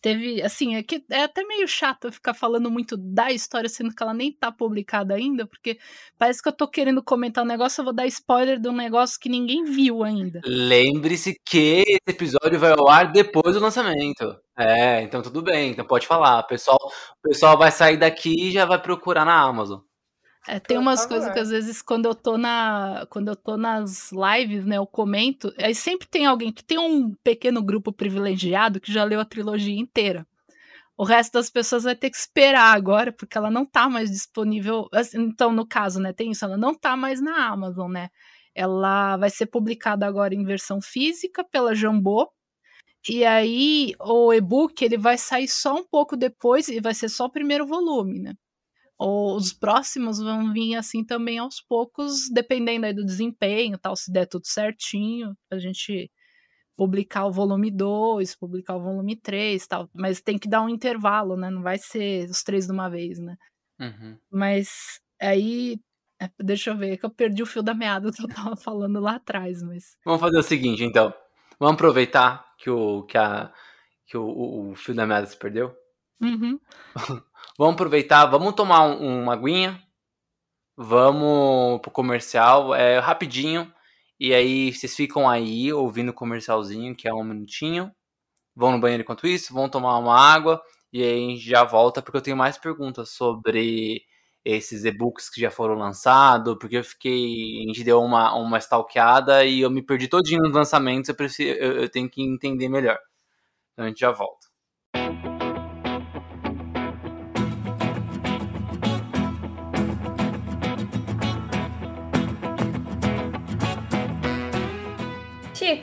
C: Teve, assim, é que é até meio chato eu ficar falando muito da história, sendo que ela nem tá publicada ainda, porque parece que eu tô querendo comentar um negócio, eu vou dar spoiler de um negócio que ninguém viu ainda.
A: Lembre-se que esse episódio vai ao ar depois do lançamento. É, então tudo bem, então pode falar. O pessoal, o pessoal vai sair daqui e já vai procurar na Amazon.
C: É, tem umas coisas que às vezes quando eu tô na quando eu tô nas lives, né, eu comento, aí sempre tem alguém que tem um pequeno grupo privilegiado que já leu a trilogia inteira. O resto das pessoas vai ter que esperar agora, porque ela não tá mais disponível. assim, Então, no caso, né, tem isso, ela não tá mais na Amazon, né? Ela vai ser publicada agora em versão física pela Jambô. E aí, o e-book ele vai sair só um pouco depois e vai ser só o primeiro volume, né? Os próximos vão vir assim também aos poucos, dependendo aí do desempenho, tal, se der tudo certinho, a gente publicar o volume 2, publicar o volume 3, tal, mas tem que dar um intervalo, né? Não vai ser os três de uma vez, né?
A: Uhum.
C: Mas aí, é, deixa eu ver, é que eu perdi o fio da meada que eu tava falando lá atrás, mas
A: Vamos fazer o seguinte, então. Vamos aproveitar que o, que a, que o, o, o fio da meada se perdeu.
C: Uhum. <laughs>
A: Vamos aproveitar, vamos tomar um, uma aguinha. Vamos pro comercial, é rapidinho. E aí vocês ficam aí ouvindo o comercialzinho, que é um minutinho. Vão no banheiro enquanto isso, vão tomar uma água. E aí a gente já volta, porque eu tenho mais perguntas sobre esses e-books que já foram lançados. Porque eu fiquei. A gente deu uma, uma stalkeada e eu me perdi todinho nos lançamentos. Eu, preciso, eu, eu tenho que entender melhor. Então a gente já volta.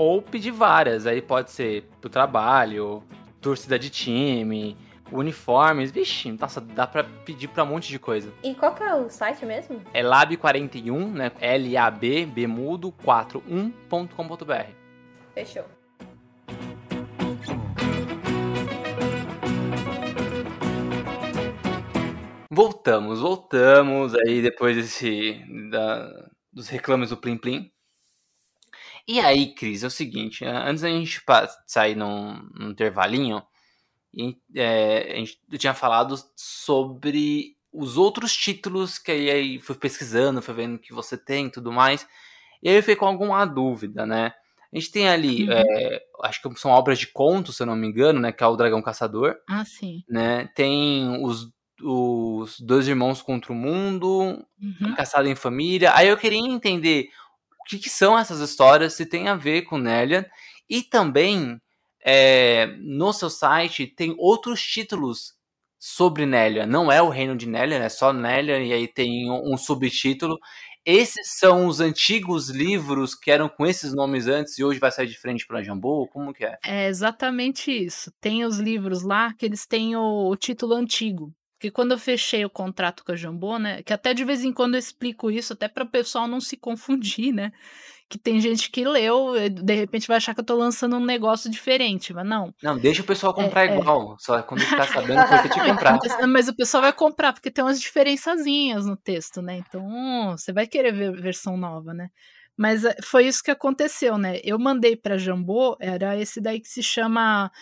A: ou pedir várias. Aí pode ser pro trabalho, torcida de time, uniformes. Vixe, nossa, dá pra pedir pra um monte de coisa.
B: E qual que é o site mesmo?
A: É lab41, né? L-A-B, B mudo, 41.com.br.
B: Fechou.
A: Voltamos, voltamos aí depois desse da- dos reclames do Plim Plim. E aí, Cris, é o seguinte, antes da gente sair num, num intervalinho, é, a gente, tinha falado sobre os outros títulos que aí, aí fui pesquisando, fui vendo que você tem e tudo mais, e aí eu fiquei com alguma dúvida, né? A gente tem ali,
C: Uhum.
A: é, acho que são obras de conto, se eu não me engano, né? Que é o Dragão Caçador
C: Ah, sim.
A: né? Tem os, os dois irmãos contra o mundo,
C: Uhum.
A: caçado em família. Aí eu queria entender que, que são essas histórias, se tem a ver com Nélia. E também, é, no seu site, tem outros títulos sobre Nélia. Não é o reino de Nélia, é só Nélia, e aí tem um, um subtítulo. Esses são os antigos livros que eram com esses nomes antes e hoje vai sair de frente para Jambô? Como que é?
C: É exatamente isso. Tem os livros lá que eles têm o, o título antigo. Porque quando eu fechei o contrato com a Jambô, né? Que até de vez em quando eu explico isso, até para o pessoal não se confundir, né? Que tem gente que leu, de repente vai achar que eu tô lançando um negócio diferente, mas não.
A: Não, deixa o pessoal comprar é, igual. É. Só quando ficar sabendo que te <laughs> comprar.
C: Mas o pessoal vai comprar, porque tem umas diferençazinhas no texto, né? Então, você vai querer ver versão nova, né? Mas eh, foi isso que aconteceu, né? Eu mandei para Jambô, era esse daí que se chama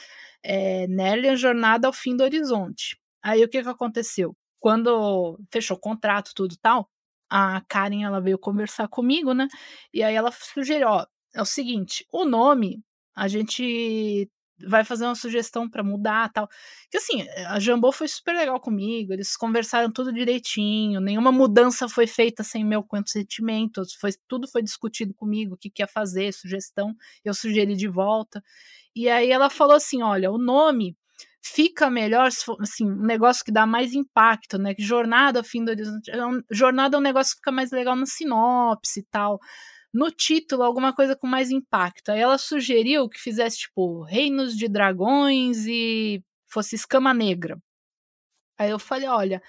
C: é, Nélia Jornada ao Fim do Horizonte. Aí o que que aconteceu? Quando fechou o contrato, tudo tal, a Karen ela veio conversar comigo, né? E aí ela sugeriu, ó, é o seguinte, o nome a gente vai fazer uma sugestão para mudar, tal. Que assim, a Jambô foi super legal comigo, eles conversaram tudo direitinho, nenhuma mudança foi feita sem meu consentimento, foi tudo foi discutido comigo, o que que ia fazer, sugestão, eu sugeri de volta. E aí ela falou assim, olha, o nome fica melhor, assim, um negócio que dá mais impacto, né? Jornada fim do horizonte. É um, jornada é um negócio que fica mais legal na sinopse e tal. No título, alguma coisa com mais impacto. Aí ela sugeriu que fizesse, tipo, Reinos de Dragões e fosse Escama Negra. Aí eu falei, olha,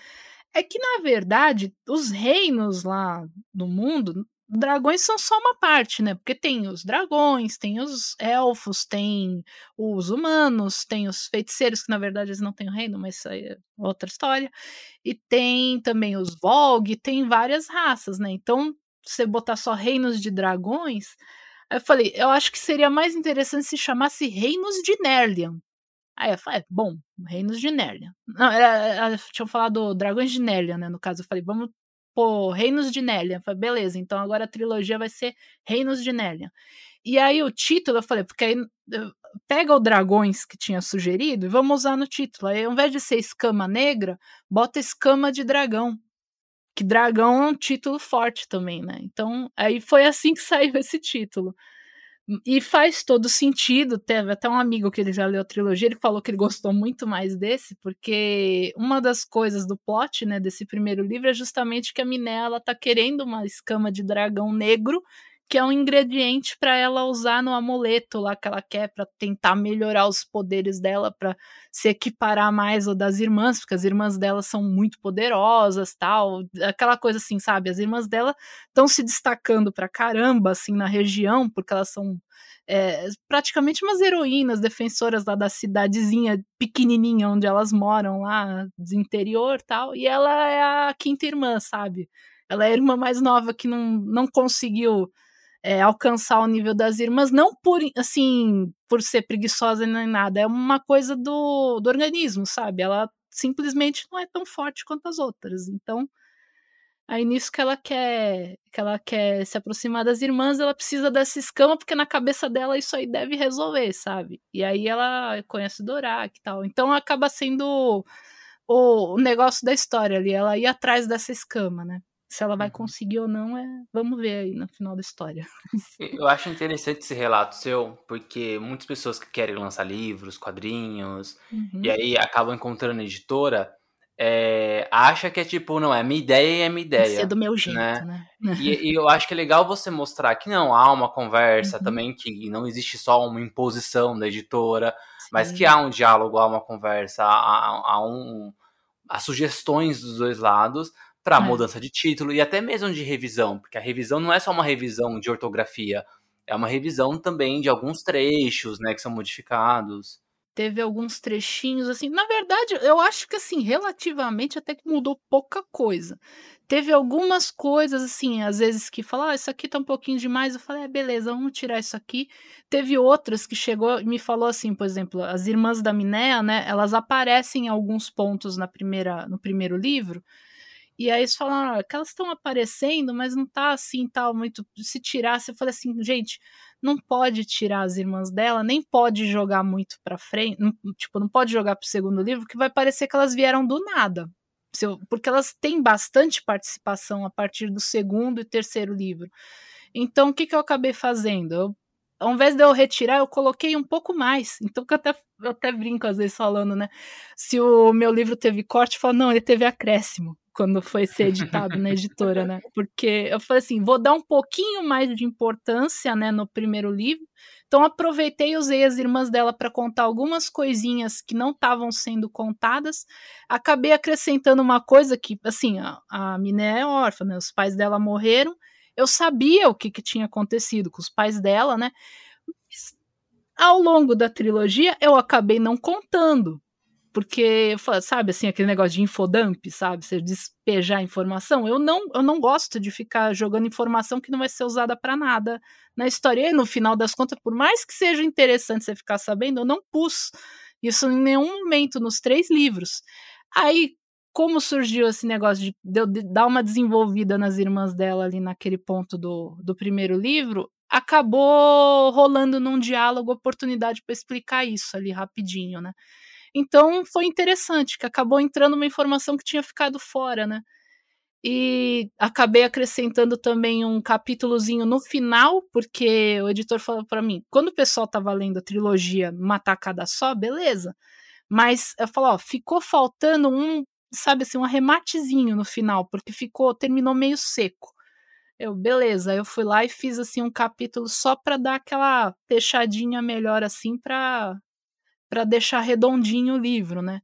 C: é que na verdade os reinos lá no mundo dragões são só uma parte, né? Porque tem os dragões, tem os elfos, tem os humanos, tem os feiticeiros, que na verdade eles não têm o reino, mas isso aí é outra história. E tem também os Vogue, tem várias raças, né? Então, você botar só reinos de dragões. Aí eu falei, eu acho que seria mais interessante se chamasse Reinos de Nerlian. Aí eu falei, é, bom, Reinos de Nerlian. Não, era, era, tinham falado Dragões de Nerlian, né? No caso, eu falei, vamos pô, Reinos de Nélia. falei, beleza, então agora a trilogia vai ser Reinos de Nélia. E aí o título, eu falei, porque aí pega o Dragões que tinha sugerido e vamos usar no título. Aí ao invés de ser escama negra, bota escama de dragão. Que dragão é um título forte também, né? Então, aí foi assim que <laughs> saiu esse título. E faz todo sentido. Teve até um amigo que ele já leu a trilogia, ele falou que ele gostou muito mais desse, porque uma das coisas do plot, né, desse primeiro livro é justamente que a Miné ela tá querendo uma escama de dragão negro que é um ingrediente para ela usar no amuleto lá que ela quer para tentar melhorar os poderes dela para se equiparar mais ao das irmãs, porque as irmãs dela são muito poderosas, tal, aquela coisa assim, sabe? As irmãs dela estão se destacando para caramba assim na região, porque elas são é, praticamente umas heroínas defensoras lá da cidadezinha pequenininha onde elas moram lá do interior, tal, e ela é a quinta irmã, sabe? Ela é a irmã mais nova que não, não conseguiu é, alcançar o nível das irmãs, não por assim, por ser preguiçosa nem nada, é uma coisa do, do organismo, sabe? Ela simplesmente não é tão forte quanto as outras. Então, aí nisso que ela quer, que ela quer se aproximar das irmãs, ela precisa dessa escama, porque na cabeça dela isso aí deve resolver, sabe? E aí ela conhece Dorak e tal. Então acaba sendo o, o negócio da história ali, ela ir atrás dessa escama, né? Se ela vai uhum. conseguir ou não, é vamos ver aí no final da história.
A: Eu acho interessante esse relato seu, porque muitas pessoas que querem lançar livros, quadrinhos, uhum. e aí acabam encontrando editora, é, acha que é tipo, não, é minha ideia e é minha ideia. Ser
C: do meu jeito, né?
A: né? E, e, eu acho que é legal você mostrar que não, há uma conversa uhum. também, que não existe só uma imposição da editora, Sim. mas que há um diálogo, há uma conversa, há, há, um, há sugestões dos dois lados, para é. mudança de título e até mesmo de revisão, porque a revisão não é só uma revisão de ortografia, é uma revisão também de alguns trechos, né, que são modificados.
C: Teve alguns trechinhos assim, na verdade, eu acho que assim, relativamente até que mudou pouca coisa. Teve algumas coisas assim, às vezes que falam, ah, isso aqui tá um pouquinho demais, eu falei, é, beleza, vamos tirar isso aqui. Teve outras que chegou e me falou assim, por exemplo, as irmãs da Minéa, né, elas aparecem em alguns pontos na primeira no primeiro livro, e aí eles falaram que elas estão aparecendo, mas não tá assim, tal, muito. Se tirasse, eu falei assim, gente, não pode tirar as irmãs dela, nem pode jogar muito pra frente, não, tipo, não pode jogar pro segundo livro, que vai parecer que elas vieram do nada. porque elas têm bastante participação a partir do segundo e terceiro livro. Então, o que, que eu acabei fazendo? Eu, ao invés de eu retirar, eu coloquei um pouco mais. Então, eu até, eu até brinco às vezes falando, né? Se o meu livro teve corte, eu falo, não, ele teve acréscimo quando foi ser editado na editora, né? Porque eu falei assim, vou dar um pouquinho mais de importância, né, no primeiro livro. Então aproveitei e usei as irmãs dela para contar algumas coisinhas que não estavam sendo contadas. Acabei acrescentando uma coisa que, assim, a, a Miné é órfã, né? Os pais dela morreram. Eu sabia o que, que tinha acontecido com os pais dela, né? Ao longo da trilogia, eu acabei não contando porque, sabe, assim, aquele negócio de infodump, sabe, você despejar informação, eu não, eu não gosto de ficar jogando informação que não vai ser usada para nada na história. E no final das contas, por mais que seja interessante você ficar sabendo, eu não pus isso em nenhum momento nos três livros. Aí, como surgiu esse negócio de, de, de dar uma desenvolvida nas irmãs dela ali naquele ponto do, do primeiro livro, acabou rolando num diálogo oportunidade para explicar isso ali rapidinho, né? Então foi interessante, que acabou entrando uma informação que tinha ficado fora, né? E acabei acrescentando também um capítulozinho no final, porque o editor falou para mim, quando o pessoal tava lendo a trilogia Uma Tacada Só, beleza. Mas eu falo, ó, ficou faltando um, sabe assim, um arrematezinho no final, porque ficou, terminou meio seco. Eu, beleza, eu fui lá e fiz assim um capítulo só para dar aquela fechadinha melhor assim para para deixar redondinho o livro, né?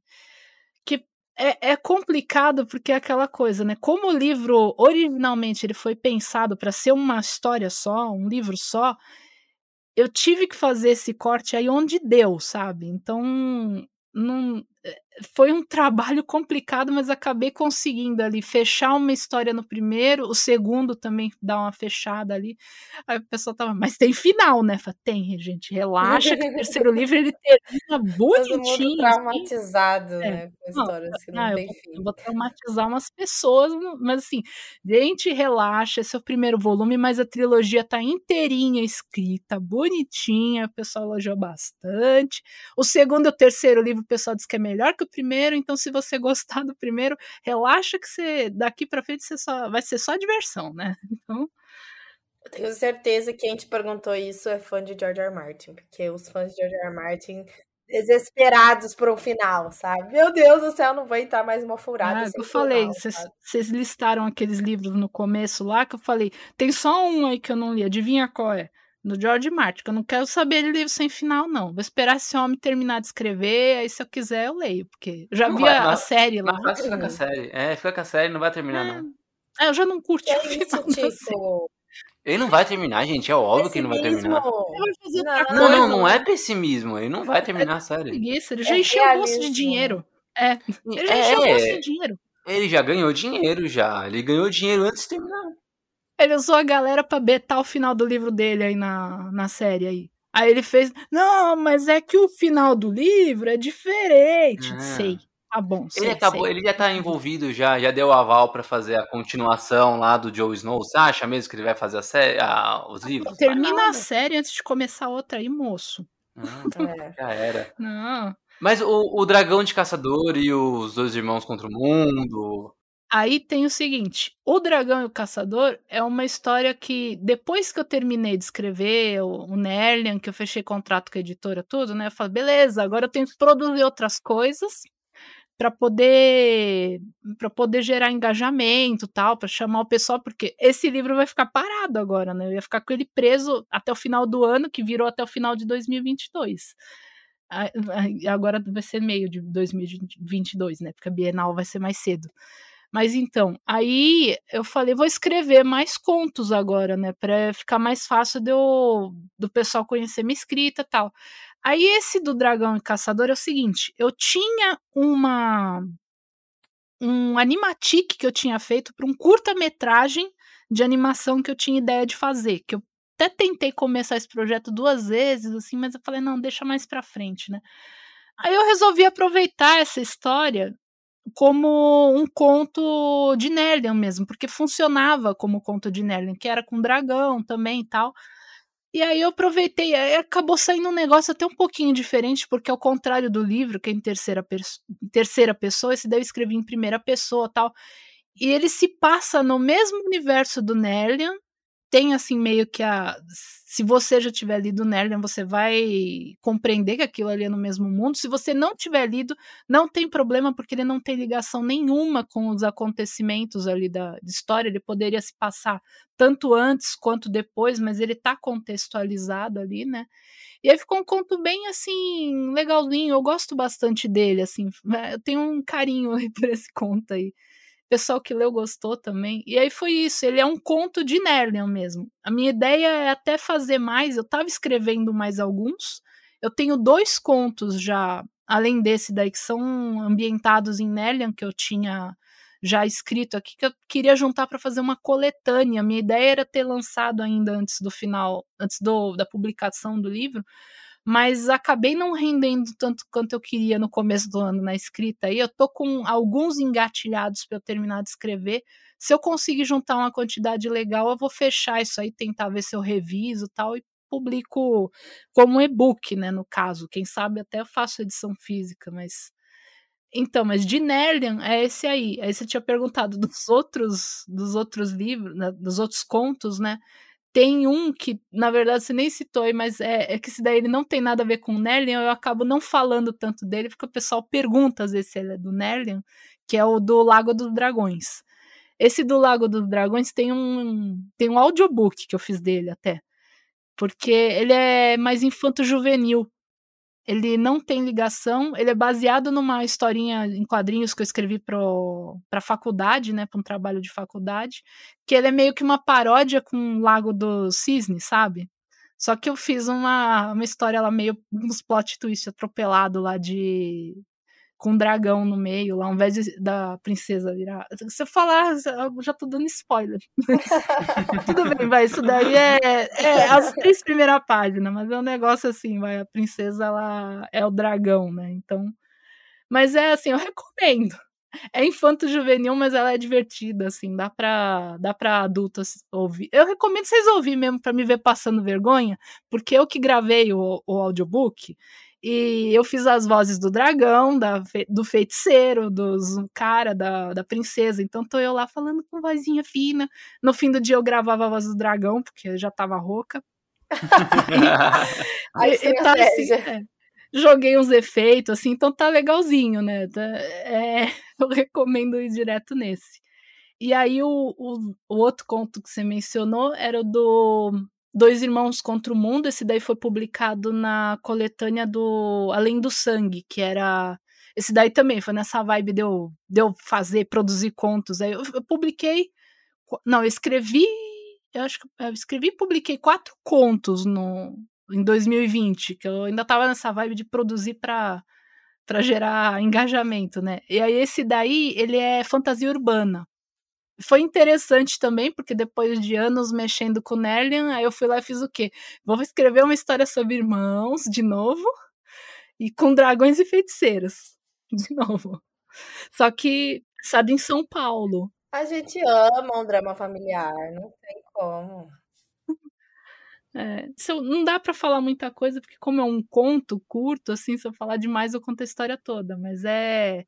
C: Que é, é, complicado porque é aquela coisa, né? Como o livro originalmente ele foi pensado para ser uma história só, um livro só, eu tive que fazer esse corte aí onde deu, sabe? Então, não, foi um trabalho complicado, mas acabei conseguindo ali fechar uma história no primeiro, o segundo também dá uma fechada ali. Aí o pessoal tava, mas tem final, né? Falei, tem, gente, relaxa, que o terceiro <laughs> livro ele termina bonitinho. Todo mundo
B: assim. traumatizado, assim. né? Com a história, não, assim, não, não tem
C: eu,
B: fim.
C: Eu vou traumatizar umas pessoas, mas assim, gente, relaxa, esse é o primeiro volume, mas a trilogia tá inteirinha escrita, bonitinha, o pessoal elogiou bastante. O segundo e o terceiro livro o pessoal disse que é melhor que o primeiro, então se você <laughs> gostar do primeiro, relaxa que você daqui para frente você só vai ser só diversão, né? <laughs> Então,
B: eu tenho certeza que quem te perguntou isso é fã de George R. R. Martin, porque os fãs de George R. R. Martin desesperados por um final, sabe? Meu Deus do céu, não vai entrar mais uma furada.
C: Ah, eu falei, vocês listaram aqueles livros no começo lá que eu falei, tem só um aí que eu não li, adivinha qual é? Do George Martin, que eu não quero saber de livro sem final, não. Vou esperar esse homem terminar de escrever, aí se eu quiser eu leio, porque eu já não vi vai, a, a, série lá.
A: Mas fica com a série. É, fica com a série, não vai terminar, é. não.
C: É, eu já não curti
B: é isso, tipo...
A: Ele não vai terminar, gente. É óbvio que ele não vai terminar.
C: Não,
A: não, não, não, é pessimismo. Ele não vai terminar a série.
C: Preguiça, ele já é encheu o bolso de dinheiro. É, ele já é, encheu o bolso de dinheiro.
A: Ele já ganhou dinheiro, já. Ele ganhou dinheiro antes de terminar.
C: Ele usou a galera pra betar o final do livro dele aí na, na série aí. Aí ele fez, não, mas é que o final do livro é diferente. Ah. Sei. Tá bom. Sei,
A: ele, acabou,
C: sei.
A: ele já tá envolvido, já, já deu aval para fazer a continuação lá do Joe Snow. Você acha mesmo que ele vai fazer a série, a, os livros?
C: Termina a série antes de começar outra aí, moço.
A: Ah, é. Já era.
C: Não.
A: Mas o, o dragão de caçador e os dois irmãos contra o mundo.
C: Aí tem o seguinte: O Dragão e o Caçador é uma história que, depois que eu terminei de escrever o, Nerlian, que eu fechei contrato com a editora, tudo, né? Eu falei, beleza, agora eu tenho que produzir outras coisas para poder para poder gerar engajamento tal para chamar o pessoal porque esse livro vai ficar parado agora né eu ia ficar com ele preso até o final do ano que virou até o final de 2022 agora vai ser meio de 2022 né porque a Bienal vai ser mais cedo mas então, aí eu falei, vou escrever mais contos agora, né, para ficar mais fácil eu, do pessoal conhecer minha escrita, tal. Aí esse do Dragão e Caçador é o seguinte, eu tinha uma um animatic que eu tinha feito para um curta-metragem de animação que eu tinha ideia de fazer, que eu até tentei começar esse projeto duas vezes, assim, mas eu falei, não, deixa mais para frente, né? Aí eu resolvi aproveitar essa história como um conto de Nerlian mesmo, porque funcionava como conto de Nerlian, que era com dragão também e tal. E aí eu aproveitei, acabou saindo um negócio até um pouquinho diferente, porque ao contrário do livro, que é em terceira, em terceira pessoa, esse daí eu escrevi em primeira pessoa tal. E ele se passa no mesmo universo do Nerlian, tem assim meio que a se você já tiver lido Nerlian, você vai compreender que aquilo ali é no mesmo mundo. Se você não tiver lido, não tem problema, porque ele não tem ligação nenhuma com os acontecimentos ali da história. Ele poderia se passar tanto antes quanto depois, mas ele tá contextualizado ali, né? E aí ficou um conto bem assim, legalzinho. Eu gosto bastante dele, assim. Eu tenho um carinho <laughs> por esse conto aí pessoal que leu gostou também. E aí foi isso, ele é um conto de Nerlian mesmo. A minha ideia é até fazer mais, eu estava escrevendo mais alguns. Eu tenho dois contos já, além desse daí, que são ambientados em Nerlian, que eu tinha já escrito aqui, que eu queria juntar para fazer uma coletânea. Minha ideia era ter lançado ainda antes do final, antes do, da publicação do livro, mas acabei não rendendo tanto quanto eu queria no começo do ano na escrita. E eu tô com alguns engatilhados para eu terminar de escrever. Se eu conseguir juntar uma quantidade legal, eu vou fechar isso aí, tentar ver se eu reviso tal e publico como e-book, né, no caso. Quem sabe até eu faço edição física, mas então, mas de Nerlian é esse aí. Aí você tinha perguntado <laughs> dos outros, dos outros livros, né, dos outros contos, né? Tem um que, na verdade, você nem citou aí, mas é, é que esse daí ele não tem nada a ver com o Nerlian, eu acabo não falando tanto dele, porque o pessoal pergunta às vezes se ele é do Nerlian, que é o do Lago dos Dragões. Esse do Lago dos Dragões tem um, tem um audiobook que eu fiz dele até. Porque ele é mais infanto-juvenil ele não tem ligação, ele é baseado numa historinha em quadrinhos que eu escrevi para faculdade, né, para um trabalho de faculdade, que ele é meio que uma paródia com o Lago do Cisne, sabe? Só que eu fiz uma, uma história lá meio uns plot twist atropelado lá de com um dragão no meio, lá, ao invés de, da princesa virar. Se eu falar, eu já tô dando spoiler. <laughs> Tudo bem, vai. Isso daí é, é as três primeiras páginas, mas é um negócio assim, vai. A princesa, ela é o dragão, né? Então. Mas é assim, eu recomendo. É infanto juvenil, mas ela é divertida, assim, dá pra, dá pra adultos ouvir. Eu recomendo vocês ouvirem mesmo para me ver passando vergonha, porque eu que gravei o, o audiobook, e eu fiz as vozes do dragão, da, do feiticeiro, dos cara, da, da princesa. Então tô eu lá falando com vozinha fina. No fim do dia eu gravava a voz do dragão, porque eu já tava rouca.
B: e, e, e tá, assim, é,
C: joguei uns efeitos, assim, então tá legalzinho, né? Tá, é, <laughs> eu recomendo ir direto nesse. E aí o, o, o outro conto que você mencionou era o do Dois Irmãos contra o Mundo, esse daí foi publicado na coletânea do Além do Sangue, que era. Esse daí também foi nessa vibe de eu, de eu fazer, produzir contos. Aí eu, eu publiquei. Não, eu escrevi. Eu acho que eu escrevi e publiquei quatro contos no, em 2020, que eu ainda tava nessa vibe de produzir para para gerar engajamento, né? E aí esse daí, ele é fantasia urbana foi interessante também, porque depois de anos mexendo com Nerlian, aí eu fui lá e fiz o quê? Vou escrever uma história sobre irmãos, de novo, e com dragões e feiticeiros, <laughs> de novo. Só que, sabe, em São Paulo.
B: A gente ama um drama familiar, não tem como.
C: É, eu, não dá para falar muita coisa, porque como é um conto curto, assim, se eu falar demais, eu conto a história toda, mas é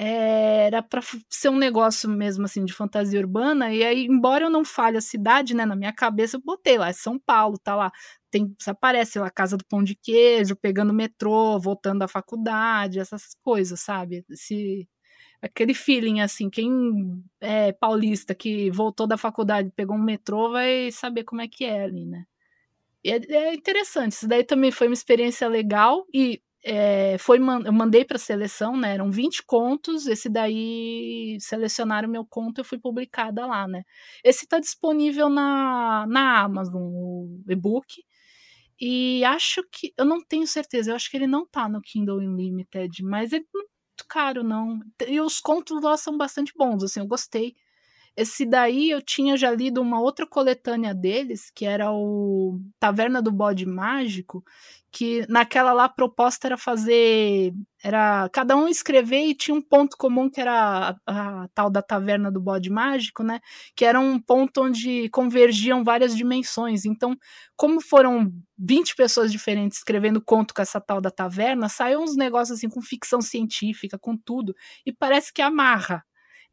C: era para ser um negócio mesmo assim de fantasia urbana e aí embora eu não fale a cidade né na minha cabeça eu botei lá é São Paulo tá lá. Tem aparece lá casa do pão de queijo pegando metrô voltando da faculdade essas coisas sabe? Esse aquele feeling assim quem é paulista que voltou da faculdade pegou um metrô vai saber como é que é ali né? E é, é interessante isso daí também foi uma experiência legal e é, foi eu mandei para seleção, né? Eram 20 contos, esse daí selecionaram meu conto e fui publicada lá, né? Esse está disponível na, na Amazon, o e-book. E acho que, eu não tenho certeza, eu acho que ele não tá no Kindle Unlimited, mas é muito caro, não. E os contos lá são bastante bons, assim, eu gostei. Esse daí eu tinha já lido uma outra coletânea deles, que era o Taverna do Bode Mágico, que naquela lá a proposta era fazer era cada um escrever e tinha um ponto comum que era a, a, tal da taverna do bode mágico, né? Que era um ponto onde convergiam várias dimensões. Então, como foram 20 pessoas diferentes escrevendo conto com essa tal da taverna, saiu uns negócios assim com ficção científica, com tudo, e parece que amarra.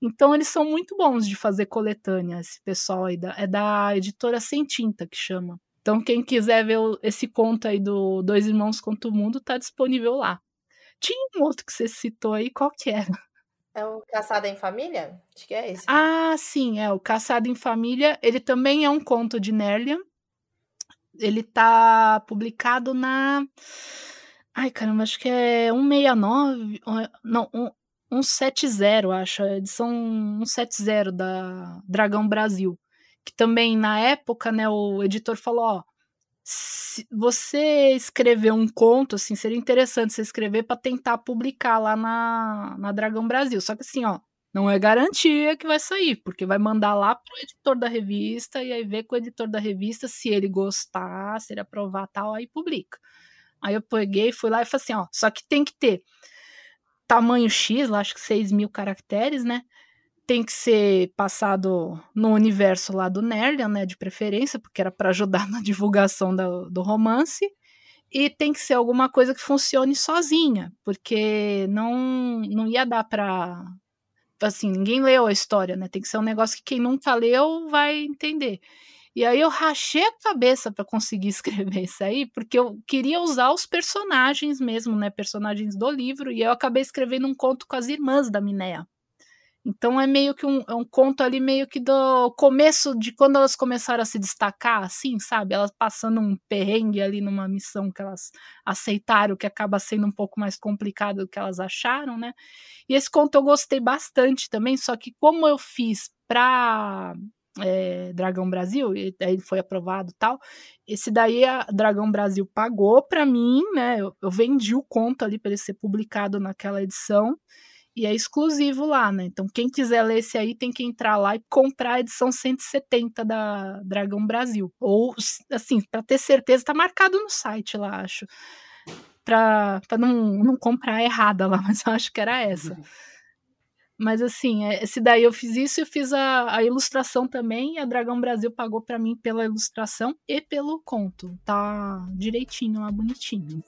C: Então eles são muito bons de fazer coletânea, esse pessoal aí da, é da editora Sem Tinta que chama. Então quem quiser ver esse conto aí do Dois Irmãos contra o Mundo tá disponível lá. Tinha um outro que você citou aí, qual que era?
B: É o Caçado em Família? Acho que é esse.
C: Ah, sim, é o Caçado em Família. Ele também é um conto de Nerlia. Ele tá publicado na Ai, caramba, acho que é 169, não, 170, acho, a edição 170 da Dragão Brasil. Que também, na época, né, o editor falou, ó, se você escrever um conto, assim, seria interessante você escrever para tentar publicar lá na, na Dragão Brasil. Só que assim, ó, não é garantia que vai sair, porque vai mandar lá pro editor da revista e aí ver com o editor da revista se ele gostar, se ele aprovar tal, aí publica. Aí eu peguei, fui lá e falei assim, ó, só que tem que ter tamanho X, lá acho que 6 mil caracteres, né? Tem que ser passado no universo lá do Nerlian, né, de preferência, porque era para ajudar <laughs> na divulgação do, do romance. E tem que ser alguma coisa que funcione sozinha, porque não, não ia dar para assim, ninguém leu a história, né? Tem que ser um negócio que quem nunca leu vai entender. E aí eu rachei a cabeça para conseguir <laughs> escrever isso aí, porque eu queria usar os personagens mesmo, né, personagens do livro, e eu acabei escrevendo um conto com as irmãs da Minéia. Então é meio que um, é um conto ali meio que do começo de quando elas começaram a se destacar, assim, sabe? Elas passando um perrengue ali numa missão que elas aceitaram, que acaba sendo um pouco mais complicado do que elas acharam, né? E esse conto eu gostei bastante também, só que como eu fiz para é, Dragão Brasil, e aí foi aprovado tal. Esse daí a Dragão Brasil pagou para mim, né? Eu, eu, vendi o conto ali para ele ser publicado naquela edição e é exclusivo lá, né? Então quem quiser ler esse aí tem que entrar lá e comprar a edição 170 da Dragão Brasil. Ou assim, para ter certeza tá marcado no site lá, acho. Para não, não comprar errada lá, <laughs> mas eu acho que era essa. Uhum. Mas assim, é, esse daí eu fiz isso, eu fiz a, a ilustração também, e a Dragão Brasil pagou para mim pela ilustração e pelo conto. Tá direitinho lá, bonitinho.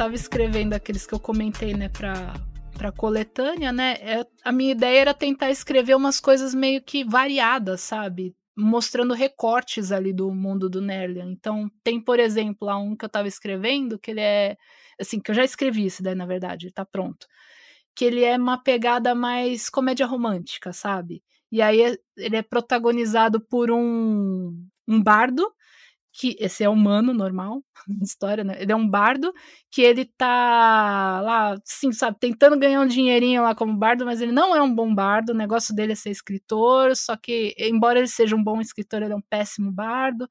C: Estava escrevendo aqueles que eu comentei, né, para para coletânea, né? É, a minha ideia era tentar escrever umas coisas meio que variadas, sabe? Mostrando recortes ali do mundo do Nerlian. Então, tem, por exemplo, lá um que eu estava escrevendo, que ele é. Assim, que eu já escrevi esse daí, na verdade, tá pronto. Que ele é uma pegada mais comédia romântica, sabe? E aí é, ele é protagonizado por um, um bardo que esse é humano normal, <laughs> história, né? Ele é um bardo que ele tá lá, sim, sabe, tentando ganhar um dinheirinho lá como bardo, mas ele não é um bom bardo, o negócio dele é ser escritor, só que, embora ele seja um bom escritor, ele é um péssimo bardo.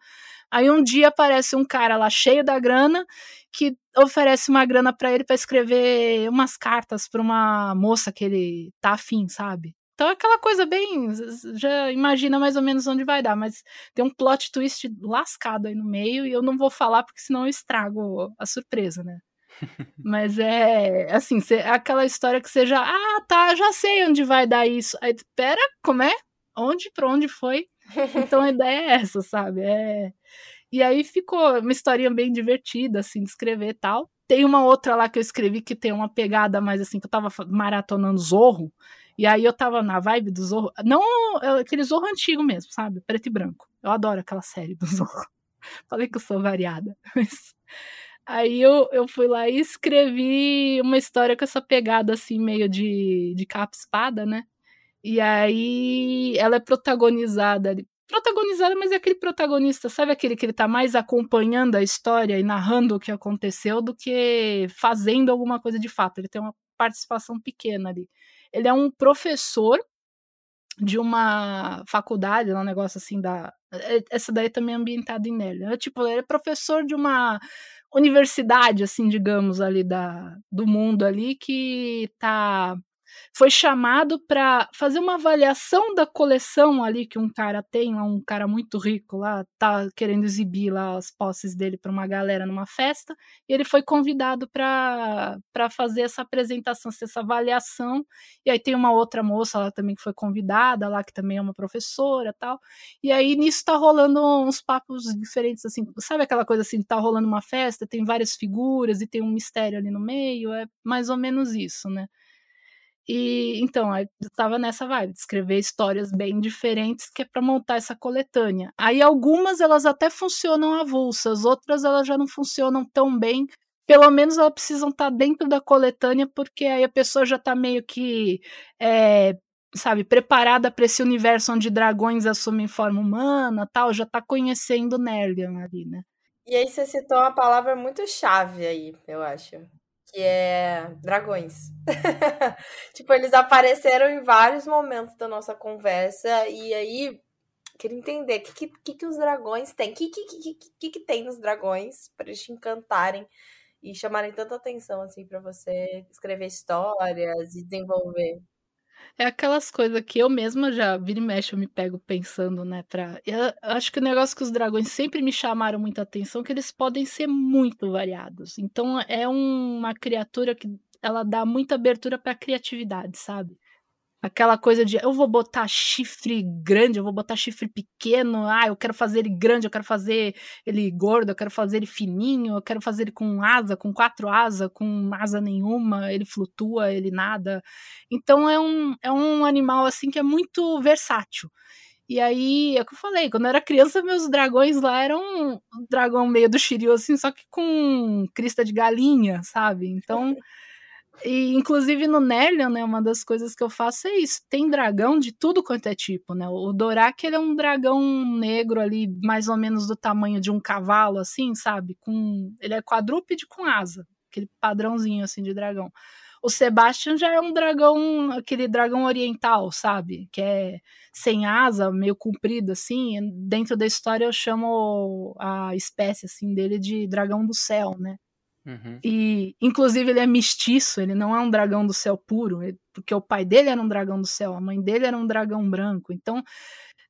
C: Aí um dia aparece um cara lá cheio da grana que oferece uma grana para ele para escrever umas cartas para uma moça que ele tá afim, sabe? Então é aquela coisa bem. Já imagina mais ou menos onde vai dar, mas tem um plot twist lascado aí no meio e eu não vou falar porque senão eu estrago a surpresa, né? <laughs> mas é assim, cê, aquela história que você já. Ah, tá, já sei onde vai dar isso. Aí, pera, como é? Onde? Pra onde foi? Então a <laughs> ideia é essa, sabe? É... E aí ficou uma historinha bem divertida, assim, de escrever e tal. Tem uma outra lá que eu escrevi que tem uma pegada mais assim, que eu tava maratonando Zorro. E aí eu tava na vibe do Zorro. Não aquele Zorro antigo mesmo, sabe? Preto e branco. Eu adoro aquela série do <laughs> Zorro. Falei que eu sou variada. <laughs> Mas... Aí eu, eu fui lá e escrevi uma história com essa pegada assim, meio de, de capa espada, né? E aí ela é protagonizada protagonizada, mas é aquele protagonista, sabe aquele que ele tá mais acompanhando a história e narrando o que aconteceu do que fazendo alguma coisa de fato. Ele tem uma participação pequena ali. Ele é um professor de uma faculdade, um negócio assim da. É, essa daí também é ambientada em Nélia. É, tipo, ele é professor de uma universidade, assim, digamos, ali da, do mundo ali, que tá foi chamado para fazer uma avaliação da coleção ali que um cara tem, um cara muito rico lá, tá querendo exibir lá as posses dele para uma galera numa festa, e ele foi convidado para fazer essa apresentação, essa avaliação. E aí tem uma outra moça lá também que foi convidada lá, que também é uma professora, tal. E aí nisso tá rolando uns papos diferentes assim, sabe aquela coisa assim, tá rolando uma festa, tem várias figuras e tem um mistério ali no meio, é mais ou menos isso, né? E então, eu estava nessa vibe, de escrever histórias bem diferentes que é para montar essa coletânea. Aí algumas elas até funcionam avulsas, outras elas já não funcionam tão bem. Pelo menos elas precisam estar tá dentro da coletânea, porque aí a pessoa já está meio que, é, sabe, preparada para esse universo onde dragões assumem forma humana, tal, já está conhecendo Nerlian ali, né?
B: E aí você citou uma palavra muito chave aí, eu acho que é dragões. <laughs> tipo, eles apareceram em vários momentos da nossa conversa e aí queria entender o que, que, que, os dragões têm, o que, que, que, que, que tem nos dragões para eles te encantarem e chamarem tanta atenção assim para você escrever histórias e desenvolver.
C: É aquelas coisas que eu mesma já vira e mexe, eu me pego pensando, né? Pra... Eu acho que o negócio que os dragões sempre me chamaram muita atenção, é que eles podem ser muito variados. Então é uma criatura que ela dá muita abertura para criatividade, sabe? Aquela coisa de eu vou botar chifre grande, eu vou botar chifre pequeno, ah, eu quero fazer ele grande, eu quero fazer ele gordo, eu quero fazer ele fininho, eu quero fazer ele com asa, com quatro asas, com asa nenhuma, ele flutua, ele nada. Então é um, é um animal assim que é muito versátil. E aí, é o que eu falei, quando eu era criança, meus dragões lá eram um dragão meio do Shiryu, assim, só que com crista de galinha, sabe? Então. <laughs> E, inclusive, no Nerlian, né, uma das coisas que eu faço é isso. Tem dragão de tudo quanto é tipo, né? O Dorak, ele é um dragão negro ali, mais ou menos do tamanho de um cavalo, assim, sabe? Com Ele é quadrúpede com asa. Aquele padrãozinho, assim, de dragão. O Sebastian já é um dragão, aquele dragão oriental, sabe? Que é sem asa, meio comprido, assim. Dentro da história eu chamo a espécie, assim, dele de dragão do céu, né? Uhum. E, inclusive, ele é mestiço, ele não é um dragão do céu puro, porque o pai dele era um dragão do céu, a mãe dele era um dragão branco. Então,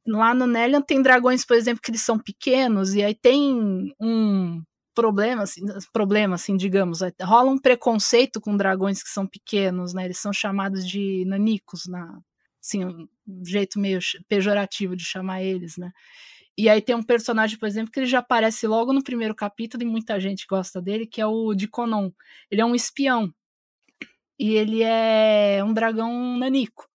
C: lá no Nelian tem dragões, por exemplo, que eles são pequenos, e aí tem um problema, assim, problema, assim, digamos, rola um preconceito com dragões que são pequenos, né? Eles são chamados de nanicos, na, assim, um jeito meio pejorativo de chamar eles, né? E aí tem um personagem, por exemplo, que ele já aparece logo no primeiro capítulo e muita gente gosta dele, que é o Diconon. Ele é um espião. E ele é um dragão nanico.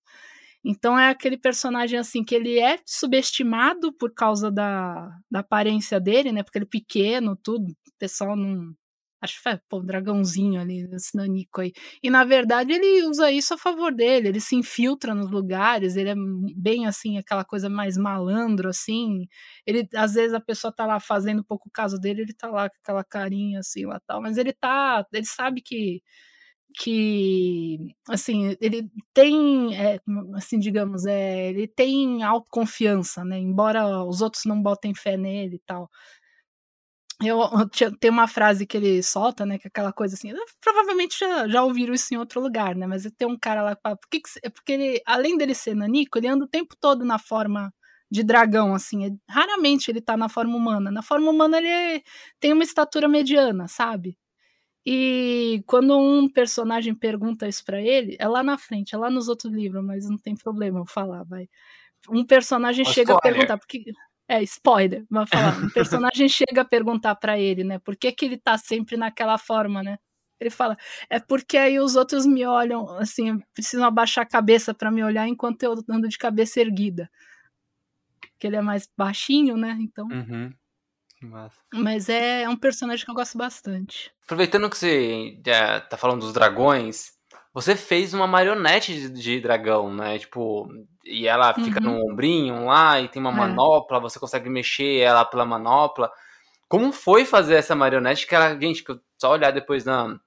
C: Então é aquele personagem assim que ele é subestimado por causa da, da aparência dele, né? Porque ele é pequeno, tudo. O pessoal não, Acho que foi, pô, um dragãozinho ali, esse nanico aí. E na verdade ele usa isso a favor dele, ele se infiltra nos lugares, ele é bem assim, aquela coisa mais malandro, assim. Ele, às vezes a pessoa tá lá fazendo pouco caso dele, ele tá lá com aquela carinha assim lá tal, mas ele tá, ele sabe que que assim ele tem é, assim digamos é ele tem autoconfiança né embora os outros não botem fé nele e tal eu, tem uma frase que ele solta, né? Que é aquela coisa assim. Provavelmente já, já ouviram isso em outro lugar, né? Mas tem um cara lá que fala. Por que que, é porque ele, além dele ser nanico, ele anda o tempo todo na forma de dragão, assim. Raramente ele tá na forma humana. Na forma humana ele é, tem uma estatura mediana, sabe? E quando um personagem pergunta isso para ele, é lá na frente, é lá nos outros livros, mas não tem problema eu falar, vai. Um personagem chega a perguntar, porque é, spoiler, vai falar. O <laughs> personagem chega a perguntar para ele, né? Por que, que ele tá sempre naquela forma, né? Ele fala, é porque aí os outros me olham, assim, precisam abaixar a cabeça para me olhar enquanto eu ando de cabeça erguida. Que ele é mais baixinho, né? Então.
A: Uhum.
C: Mas é, é, um personagem que eu gosto bastante.
A: Aproveitando que você já tá falando dos dragões, você fez uma marionete de, de dragão, né? Tipo, e ela fica uhum. no ombrinho lá e tem uma é. manopla, você consegue mexer ela pela manopla. Como foi fazer essa marionete? Que ela, gente, só olhar depois na,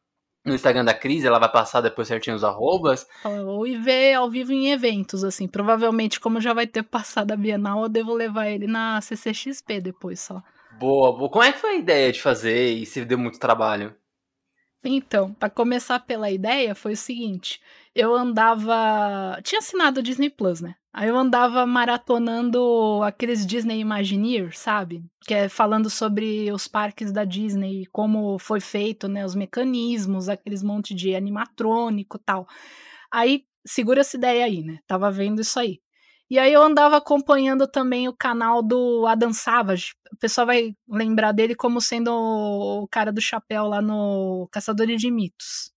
A: no Instagram da Cris, ela vai passar depois certinho os arrobas.
C: Ou ver ao vivo em eventos, assim. Provavelmente, como já vai ter passado a Bienal, eu devo levar ele na CCXP depois só.
A: Boa, boa. Como é que foi a ideia de fazer e se deu muito trabalho?
C: Então, para começar pela ideia, foi o seguinte: eu andava. Tinha assinado o Disney Plus, né? Aí eu andava maratonando aqueles Disney Imagineer, sabe? Que é falando sobre os parques da Disney, como foi feito, né? Os mecanismos, aqueles monte de animatrônico tal. Aí, segura essa ideia aí, né? Tava vendo isso aí. E aí eu andava acompanhando também o canal do Adam Savage. O pessoal vai lembrar dele como sendo o cara do chapéu lá no Caçadores de Mitos.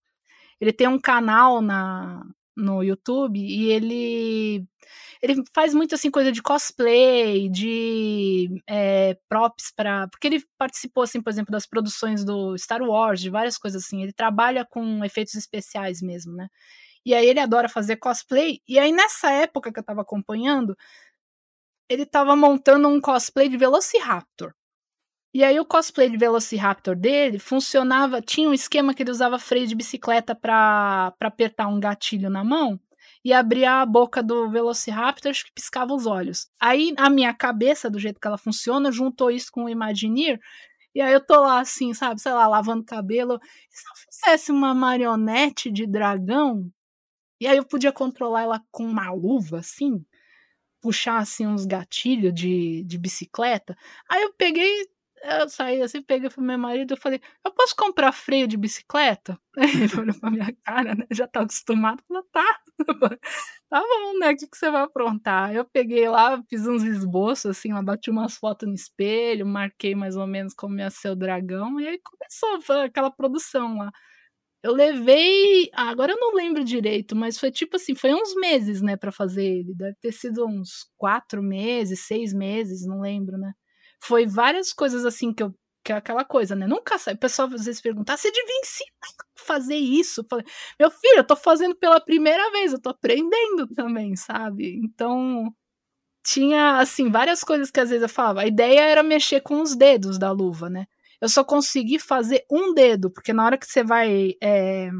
C: Ele tem um canal na, no YouTube e ele ele faz muito assim coisa de cosplay, de é, props para porque ele participou assim, por exemplo, das produções do Star Wars, de várias coisas assim. Ele trabalha com efeitos especiais mesmo, né? E aí ele adora fazer cosplay. E aí nessa época que eu tava acompanhando, ele tava montando um cosplay de Velociraptor. E aí o cosplay de Velociraptor dele funcionava, tinha um esquema que ele usava freio de bicicleta para apertar um gatilho na mão e abria a boca do Velociraptor que piscava os olhos. Aí a minha cabeça, do jeito que ela funciona, juntou isso com o Imagineer e aí eu tô lá assim, sabe, sei lá, lavando cabelo. Se eu fizesse uma marionete de dragão, e aí eu podia controlar ela com uma luva, assim, puxar assim uns gatilhos de, de bicicleta. Aí eu peguei, eu saí assim, peguei pro meu marido, eu falei, eu posso comprar freio de bicicleta? <laughs> Ele olhou pra minha cara, né? Já tá acostumado, falou, tá. <laughs> tá bom, né? O que, que você vai aprontar? Eu peguei lá, fiz uns esboços, assim, lá bati umas fotos no espelho, marquei mais ou menos como ia ser o dragão, e aí começou aquela produção lá. Eu levei. Ah, agora eu não lembro direito, mas foi tipo assim, foi uns meses, né, para fazer ele. Deve ter sido uns quatro meses, seis meses, não lembro, né? Foi várias coisas assim que eu. Que é aquela coisa, né? Nunca sai. O pessoal às vezes pergunta: ah, você devia ensinar a fazer isso. Falei, Meu filho, eu tô fazendo pela primeira vez, eu tô aprendendo também, sabe? Então, tinha, assim, várias coisas que às vezes eu falava. A ideia era mexer com os dedos da luva, né? eu só consegui fazer um dedo, porque na hora que você vai é,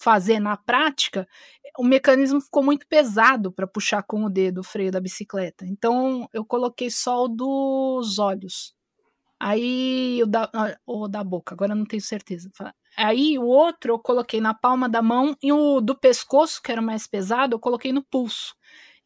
C: fazer na prática, o mecanismo ficou muito pesado para puxar com o dedo o freio da bicicleta. Então eu coloquei só o dos olhos. Aí o da, ah, o da boca, agora não tenho certeza. Aí o outro eu coloquei na palma da mão e o do pescoço, que era mais pesado, eu coloquei no pulso.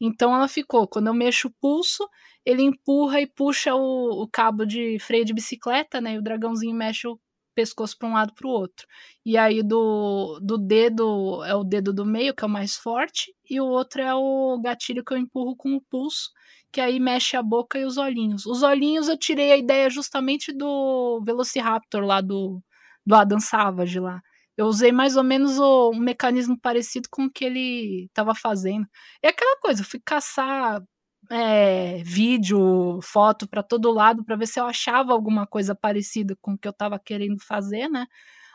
C: Então ela ficou, quando eu mexo o pulso, ele empurra e puxa o, o cabo de freio de bicicleta, né? E o dragãozinho mexe o pescoço para um lado para o outro. E aí do, do dedo é o dedo do meio, que é o mais forte, e o outro é o gatilho que eu empurro com o pulso, que aí mexe a boca e os olhinhos. Os olhinhos eu tirei a ideia justamente do Velociraptor lá do, do Adam Savage lá eu usei mais ou menos o, um mecanismo parecido com o que ele estava fazendo. É aquela coisa, eu fui caçar é, vídeo, foto para todo lado para ver se eu achava alguma coisa parecida com o que eu estava querendo fazer, né?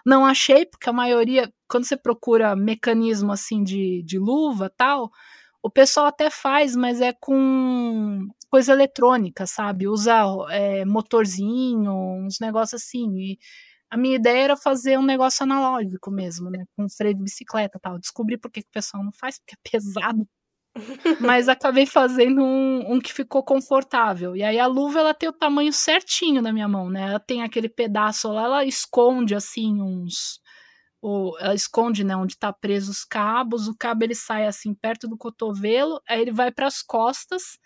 C: Não achei, porque a maioria, quando você procura mecanismo assim de, de luva tal, o pessoal até faz, mas é com coisa eletrônica, sabe? Usa é, motorzinho, uns negócios assim. E a minha ideia era fazer um negócio analógico mesmo, né? Com freio de bicicleta tal. Descobri por que, que o pessoal não faz, porque é <laughs> pesado. <laughs> Mas acabei fazendo um, um, que ficou confortável. E aí a luva ela tem o tamanho certinho na minha mão, né? Ela tem aquele pedaço lá, ela esconde assim uns. O, ela esconde, né, onde tá preso os cabos. O cabo ele sai assim perto do cotovelo, aí ele vai para as costas.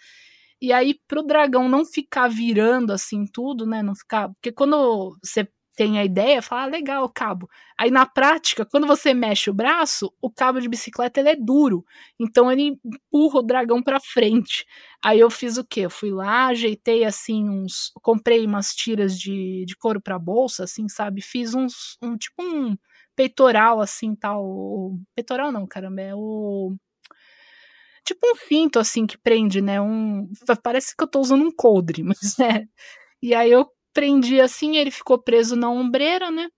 C: E aí, pro dragão não ficar virando assim tudo, né? Não ficar. Porque quando você tem a ideia, fala, ah, legal o cabo. Aí na prática, quando você mexe o braço, o cabo de bicicleta ele é duro. Então ele empurra o dragão para frente. Aí eu fiz o quê? Eu fui lá, ajeitei assim uns, comprei umas tiras de, de couro para bolsa, assim, sabe? Fiz uns um tipo um peitoral assim, tal, peitoral não, caramba, é o tipo um cinto assim que prende, né? Um parece que eu tô usando um coldre, <laughs> mas é. E aí eu prendi assim, ele ficou preso na ombreira, né?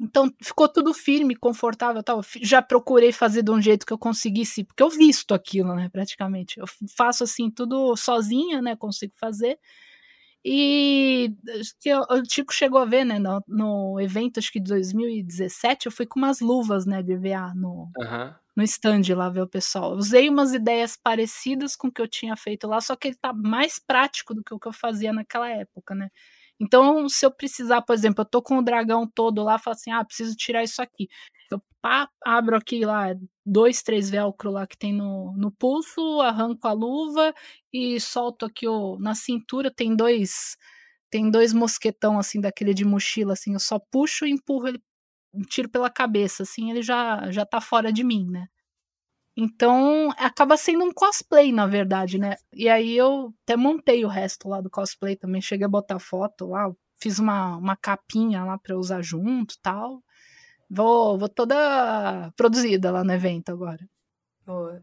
C: Então ficou tudo firme, confortável, tal. Já procurei fazer de um jeito que eu conseguisse, porque eu visto aquilo, né, praticamente. Eu faço assim tudo sozinha, né, consigo fazer. E que o Chico chegou a ver, né, no, no, evento acho que de 2017, eu fui com umas luvas, né, de VA no uhum. no stand lá ver o pessoal. Usei umas ideias parecidas com o que eu tinha feito lá, só que ele tá mais prático do que o que eu fazia naquela época, né? Então, se eu precisar, por exemplo, eu tô com o dragão todo lá, falo assim, ah, preciso tirar isso aqui. Eu pá, abro aqui lá dois, três velcro lá que tem no, no pulso, arranco a luva e solto aqui na cintura, tem dois tem dois mosquetão assim daquele de mochila assim, eu só puxo e empurro ele tiro pela cabeça, assim, ele já já tá fora de mim, né? Então, acaba sendo um cosplay, na verdade, né? E aí eu até montei o resto lá do cosplay também, cheguei a botar foto lá, fiz uma, uma capinha lá para usar junto tal. Vou, vou toda produzida lá no evento agora.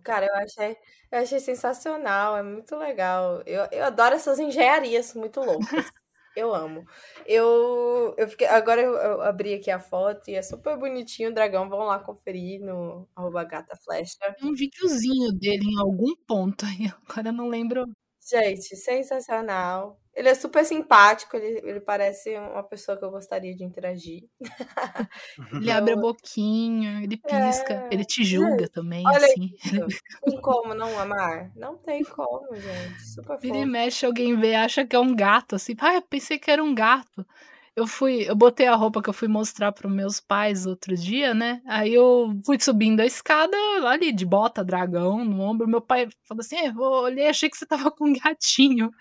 B: Cara, eu achei, eu achei sensacional, é muito legal. Eu, eu adoro essas engenharias muito loucas. Eu amo. Eu, eu fiquei, agora eu, eu, abri aqui a foto e é super bonitinho o dragão. Vão lá conferir no arroba gata flecha.
C: Um videozinho dele em algum ponto aí. <laughs> Agora eu não lembro.
B: Gente, sensacional. Ele é super simpático, ele, ele parece uma pessoa que eu gostaria de interagir. <laughs>
C: ele abre a boquinha, ele pisca, é... ele te julga também, Olha assim.
B: Não tem como não amar? Não tem como, gente. Super
C: Vira e mexe, alguém vê, acha que é um gato, assim. Ah, eu pensei que era um gato. Eu fui, eu botei a roupa que eu fui mostrar para meus pais outro dia, né? Aí eu fui subindo a escada ali de bota, dragão no ombro. Meu pai falou assim: eu olhei, achei que você tava com um gatinho.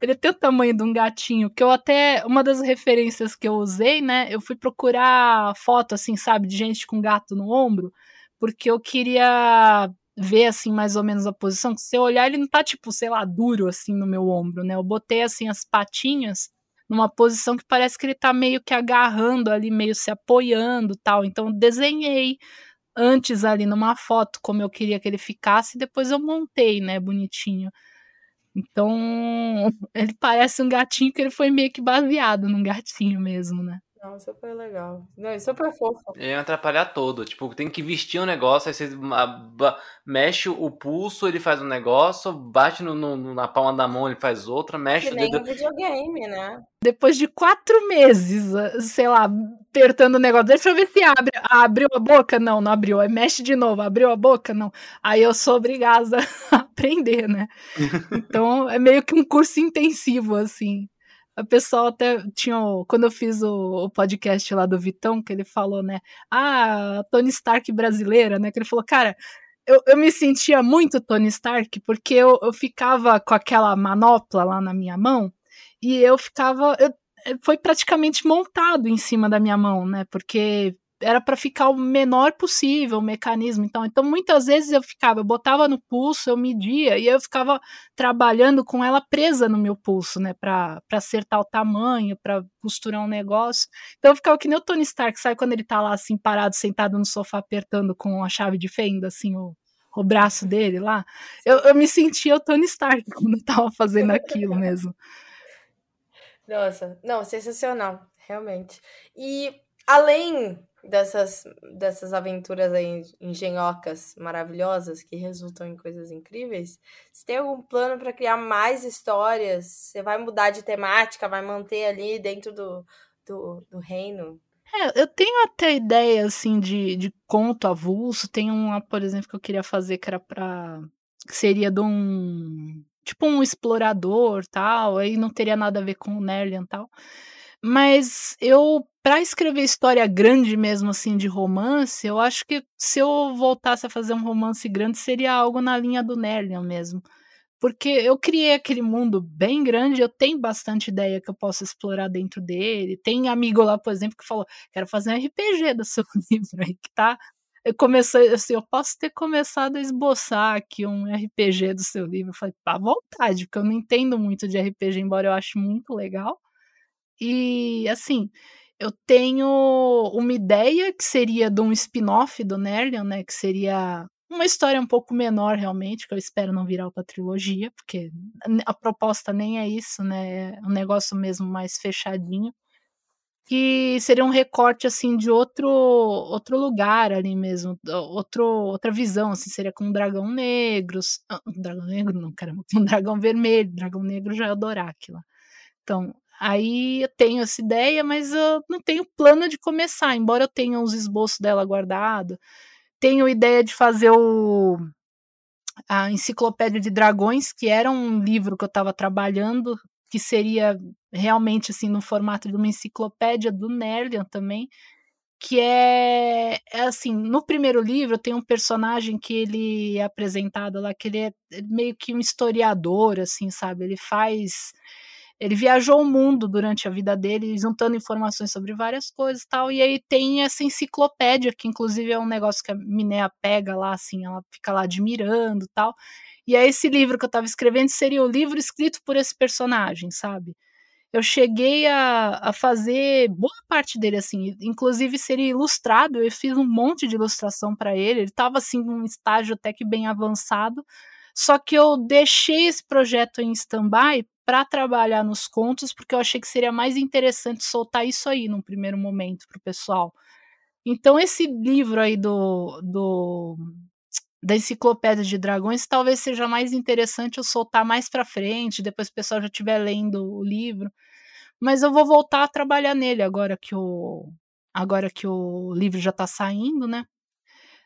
C: Ele tem o tamanho de um gatinho, que eu até. Uma das referências que eu usei, né? Eu fui procurar foto, assim, sabe, de gente com gato no ombro, porque eu queria ver, assim, mais ou menos a posição. Se eu olhar, ele não tá, tipo, sei lá, duro, assim, no meu ombro, né? Eu botei, assim, as patinhas numa posição que parece que ele tá meio que agarrando ali, meio se apoiando tal. Então, desenhei antes ali numa foto como eu queria que ele ficasse, e depois eu montei, né, bonitinho. Então, <laughs> ele parece um gatinho que ele foi meio que baseado num gatinho mesmo, né?
B: Não, super legal. Não, é super fofo.
A: Ele vai atrapalhar todo. Tipo, tem que vestir um negócio, aí você mexe o pulso, ele faz um negócio, bate no, no, na palma da mão, ele faz outra, mexe
B: que o dedo. Nem videogame, né?
C: Depois de quatro meses, ah, sei lá, apertando o negócio, deixa eu ver se abre. abriu a boca? Não, não abriu. Aí mexe de novo, abriu a boca? Não. Aí eu sou obrigada <laughs> a aprender, né? <laughs> Então é meio que um curso intensivo, assim. A pessoa até tinha. Quando eu fiz o, o, podcast lá do Vitão, que ele falou, né? Ah, Tony Stark brasileira, né? Que ele falou, cara, eu, eu me sentia muito Tony Stark, porque eu, eu ficava com aquela manopla lá na minha mão, e eu ficava. Eu, foi praticamente montado em cima da minha mão, né? Porque era para ficar o menor possível o mecanismo. Então, então, muitas vezes eu ficava, eu botava no pulso, eu media, e eu ficava trabalhando com ela presa no meu pulso, né, para acertar o tamanho, para costurar um negócio. Então, eu ficava que nem o Tony Stark, sabe quando ele tá lá assim, parado, sentado no sofá, apertando com a chave de fenda, assim, o, o braço dele lá. Eu, eu me sentia o Tony Stark <laughs> quando eu tava fazendo aquilo mesmo.
B: Nossa, não, sensacional, realmente. E além dessas, dessas aventuras aí engenhocas maravilhosas que resultam em coisas incríveis, você tem algum plano para criar mais histórias? Você vai mudar de temática, vai manter ali dentro do, do, do reino?
C: É, eu tenho até ideia, assim, de, de conto avulso. Tem uma, por exemplo, que eu queria fazer que era pra... que seria de um... tipo um explorador, tal. Aí não teria nada a ver com o Nerlian, tal. Mas eu, para escrever história grande mesmo, assim, de romance, eu acho que se eu voltasse a fazer um romance grande, seria algo na linha do Nerlian mesmo. Porque eu criei aquele mundo bem grande, eu tenho bastante ideia que eu posso explorar dentro dele. Tem amigo lá, por exemplo, que falou: quero fazer um RPG <laughs> do seu livro aí, que tá. Eu comecei assim, eu posso ter começado a esboçar aqui um RPG do seu livro. Eu falei, à vontade, porque eu não entendo muito de RPG, embora eu ache muito legal. E, assim, eu tenho uma ideia que seria de um spin-off do Nerlian, né? Que seria uma história um pouco menor, realmente, que eu espero não virar outra trilogia, porque a proposta nem é isso, né? É um negócio mesmo mais fechadinho. Que seria um recorte, assim, de outro outro lugar ali mesmo, outro, outra visão, assim, seria com um dragão negro, um dragão negro não, caramba, <laughs> um dragão vermelho, dragão negro já é o Doráquila. Então, Aí eu tenho essa ideia, mas eu não tenho plano de começar, embora eu tenha os esboços dela guardado. Tenho ideia de fazer o a Enciclopédia de Dragões, que era um livro que eu estava trabalhando, que seria realmente assim no formato de uma enciclopédia do Nerlian também, que é, é, assim, no primeiro livro tem um personagem que ele é apresentado lá, que ele é meio que um historiador, assim, sabe? Ele faz ele viajou o mundo durante a vida dele, juntando informações sobre várias coisas e tal. E aí tem essa enciclopédia, que inclusive é um negócio que a Minéia pega lá, assim, ela fica lá admirando tal. E aí esse livro que eu estava escrevendo seria o livro escrito por esse personagem, sabe? Eu cheguei a, a fazer boa parte dele assim, inclusive seria ilustrado, eu fiz um monte de ilustração para ele, ele estava assim num estágio até que bem avançado, só que eu deixei esse projeto em stand-by para trabalhar nos contos, porque eu achei que seria mais interessante soltar isso aí num primeiro momento para o pessoal. Então, esse livro aí do, do da Enciclopédia de Dragões talvez seja mais interessante eu soltar mais para frente, depois o pessoal já estiver lendo o livro. Mas eu vou voltar a trabalhar nele agora que o agora que o livro já está saindo, né?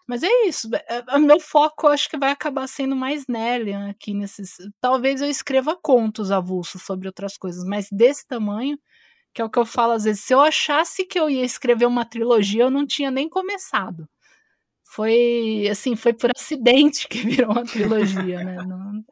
C: Mas é isso. O meu foco acho que vai acabar sendo mais Nellian aqui nesses. Talvez eu escreva contos avulsos sobre outras coisas, mas desse tamanho, que é o que eu falo às vezes. Se eu achasse que eu ia escrever uma trilogia, eu não tinha nem começado. Foi assim, foi por <laughs> acidente que virou uma trilogia, né? Não...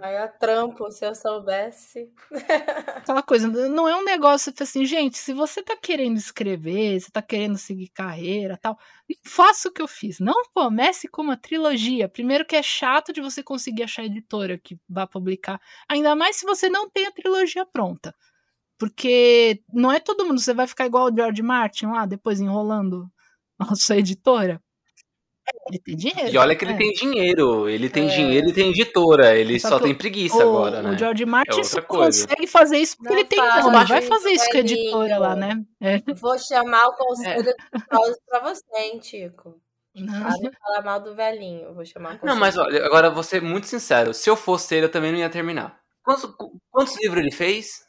B: Maior trampo, se eu soubesse. <laughs>
C: Aquela coisa, não é um negócio assim, gente, se você tá querendo escrever, você tá querendo seguir carreira tal, faça o que eu fiz. Não comece com uma trilogia. Primeiro que é chato de você conseguir achar editora que vá publicar. Ainda mais se você não tem a trilogia pronta. Porque não é todo mundo, você vai ficar igual o George Martin lá, depois enrolando a sua editora. Ele tem dinheiro.
A: E olha que ele é. tem dinheiro. Ele tem é. dinheiro e tem editora. Ele só, só tem preguiça
C: o,
A: agora, né?
C: O George Martin é consegue fazer isso porque Não ele tem nome. Vai fazer isso com a editora lá, né?
B: É. Vou chamar o conselho é. pra você, hein, Tico. Não. falar mal do velhinho. Vou chamar
A: Não, mas olha, agora vou ser muito sincero. Se eu fosse ele, eu também não ia terminar. Quantos, quantos livros ele fez?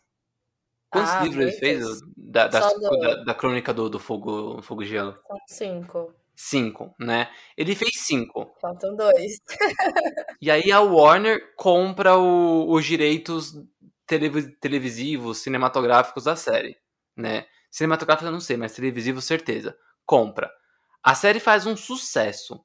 A: Quantos ah, livros ele fez da, da, da, da, crônica do, do fogo, fogo Gelo?
B: São cinco.
A: Cinco, né? Ele fez cinco.
B: Faltam dois. <laughs>
A: e aí a Warner compra o, os direitos televisivos, cinematográficos da série, né? Cinematográficos eu não sei, mas televisivos certeza. Compra. A série faz um sucesso.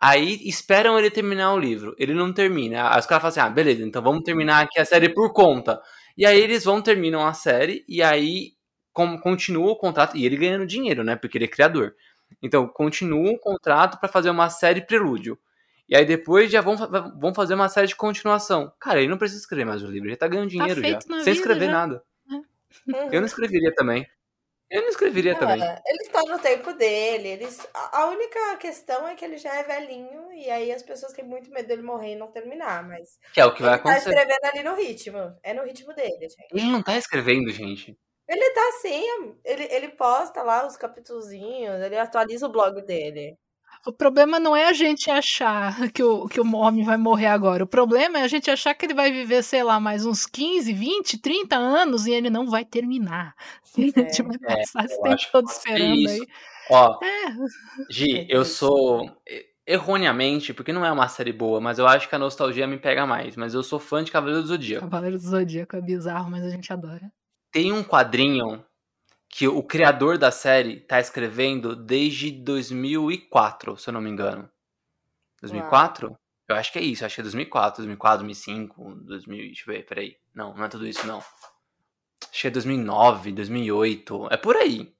A: Aí esperam ele terminar o livro. Ele não termina. Aí os caras falam assim: ah, beleza, então vamos terminar aqui a série por conta. E aí eles vão, terminam a série, e aí com, continua o contrato. E ele ganhando dinheiro, né? Porque ele é criador. Então, continua o contrato para fazer uma série prelúdio. E aí depois já vão, vão fazer uma série de continuação. Cara, ele não precisa escrever mais o livro, ele tá ganhando tá dinheiro tá já. Sem escrever já. nada. É. Eu não escreveria também. Eu não escreveria é, também.
B: Ele está no tempo dele. Eles... A única questão é que ele já é velhinho e aí as pessoas têm muito medo dele morrer e não terminar, mas.
A: Que é o que vai
B: ele
A: acontecer.
B: Ele tá escrevendo ali no ritmo. É no ritmo dele, gente.
A: Ele não tá escrevendo, gente.
B: Ele tá assim, ele, ele posta lá os capituzinhos, ele atualiza o blog dele.
C: O problema não é a gente achar que o, que o homem vai morrer agora. O problema é a gente achar que ele vai viver, sei lá, mais uns 15, 20, 30 anos e ele não vai terminar. <laughs> É, a gente vai passar é, esse tempo todo esperando aí.
A: Ó, é. Gi, <laughs> eu sou erroneamente, porque não é uma série boa, mas eu acho que a nostalgia me pega mais. Mas eu sou fã de Cavaleiro do Zodíaco.
C: Cavaleiro do Zodíaco é bizarro, mas a gente adora.
A: Tem um quadrinho que o criador da série tá escrevendo desde 2004, se eu não me engano. 2004? Uau. Eu acho que é isso, acho que é 2004, 2004, 2005, 2000, deixa eu ver, peraí. Não, não é tudo isso não. Acho que é 2009, 2008, é por aí.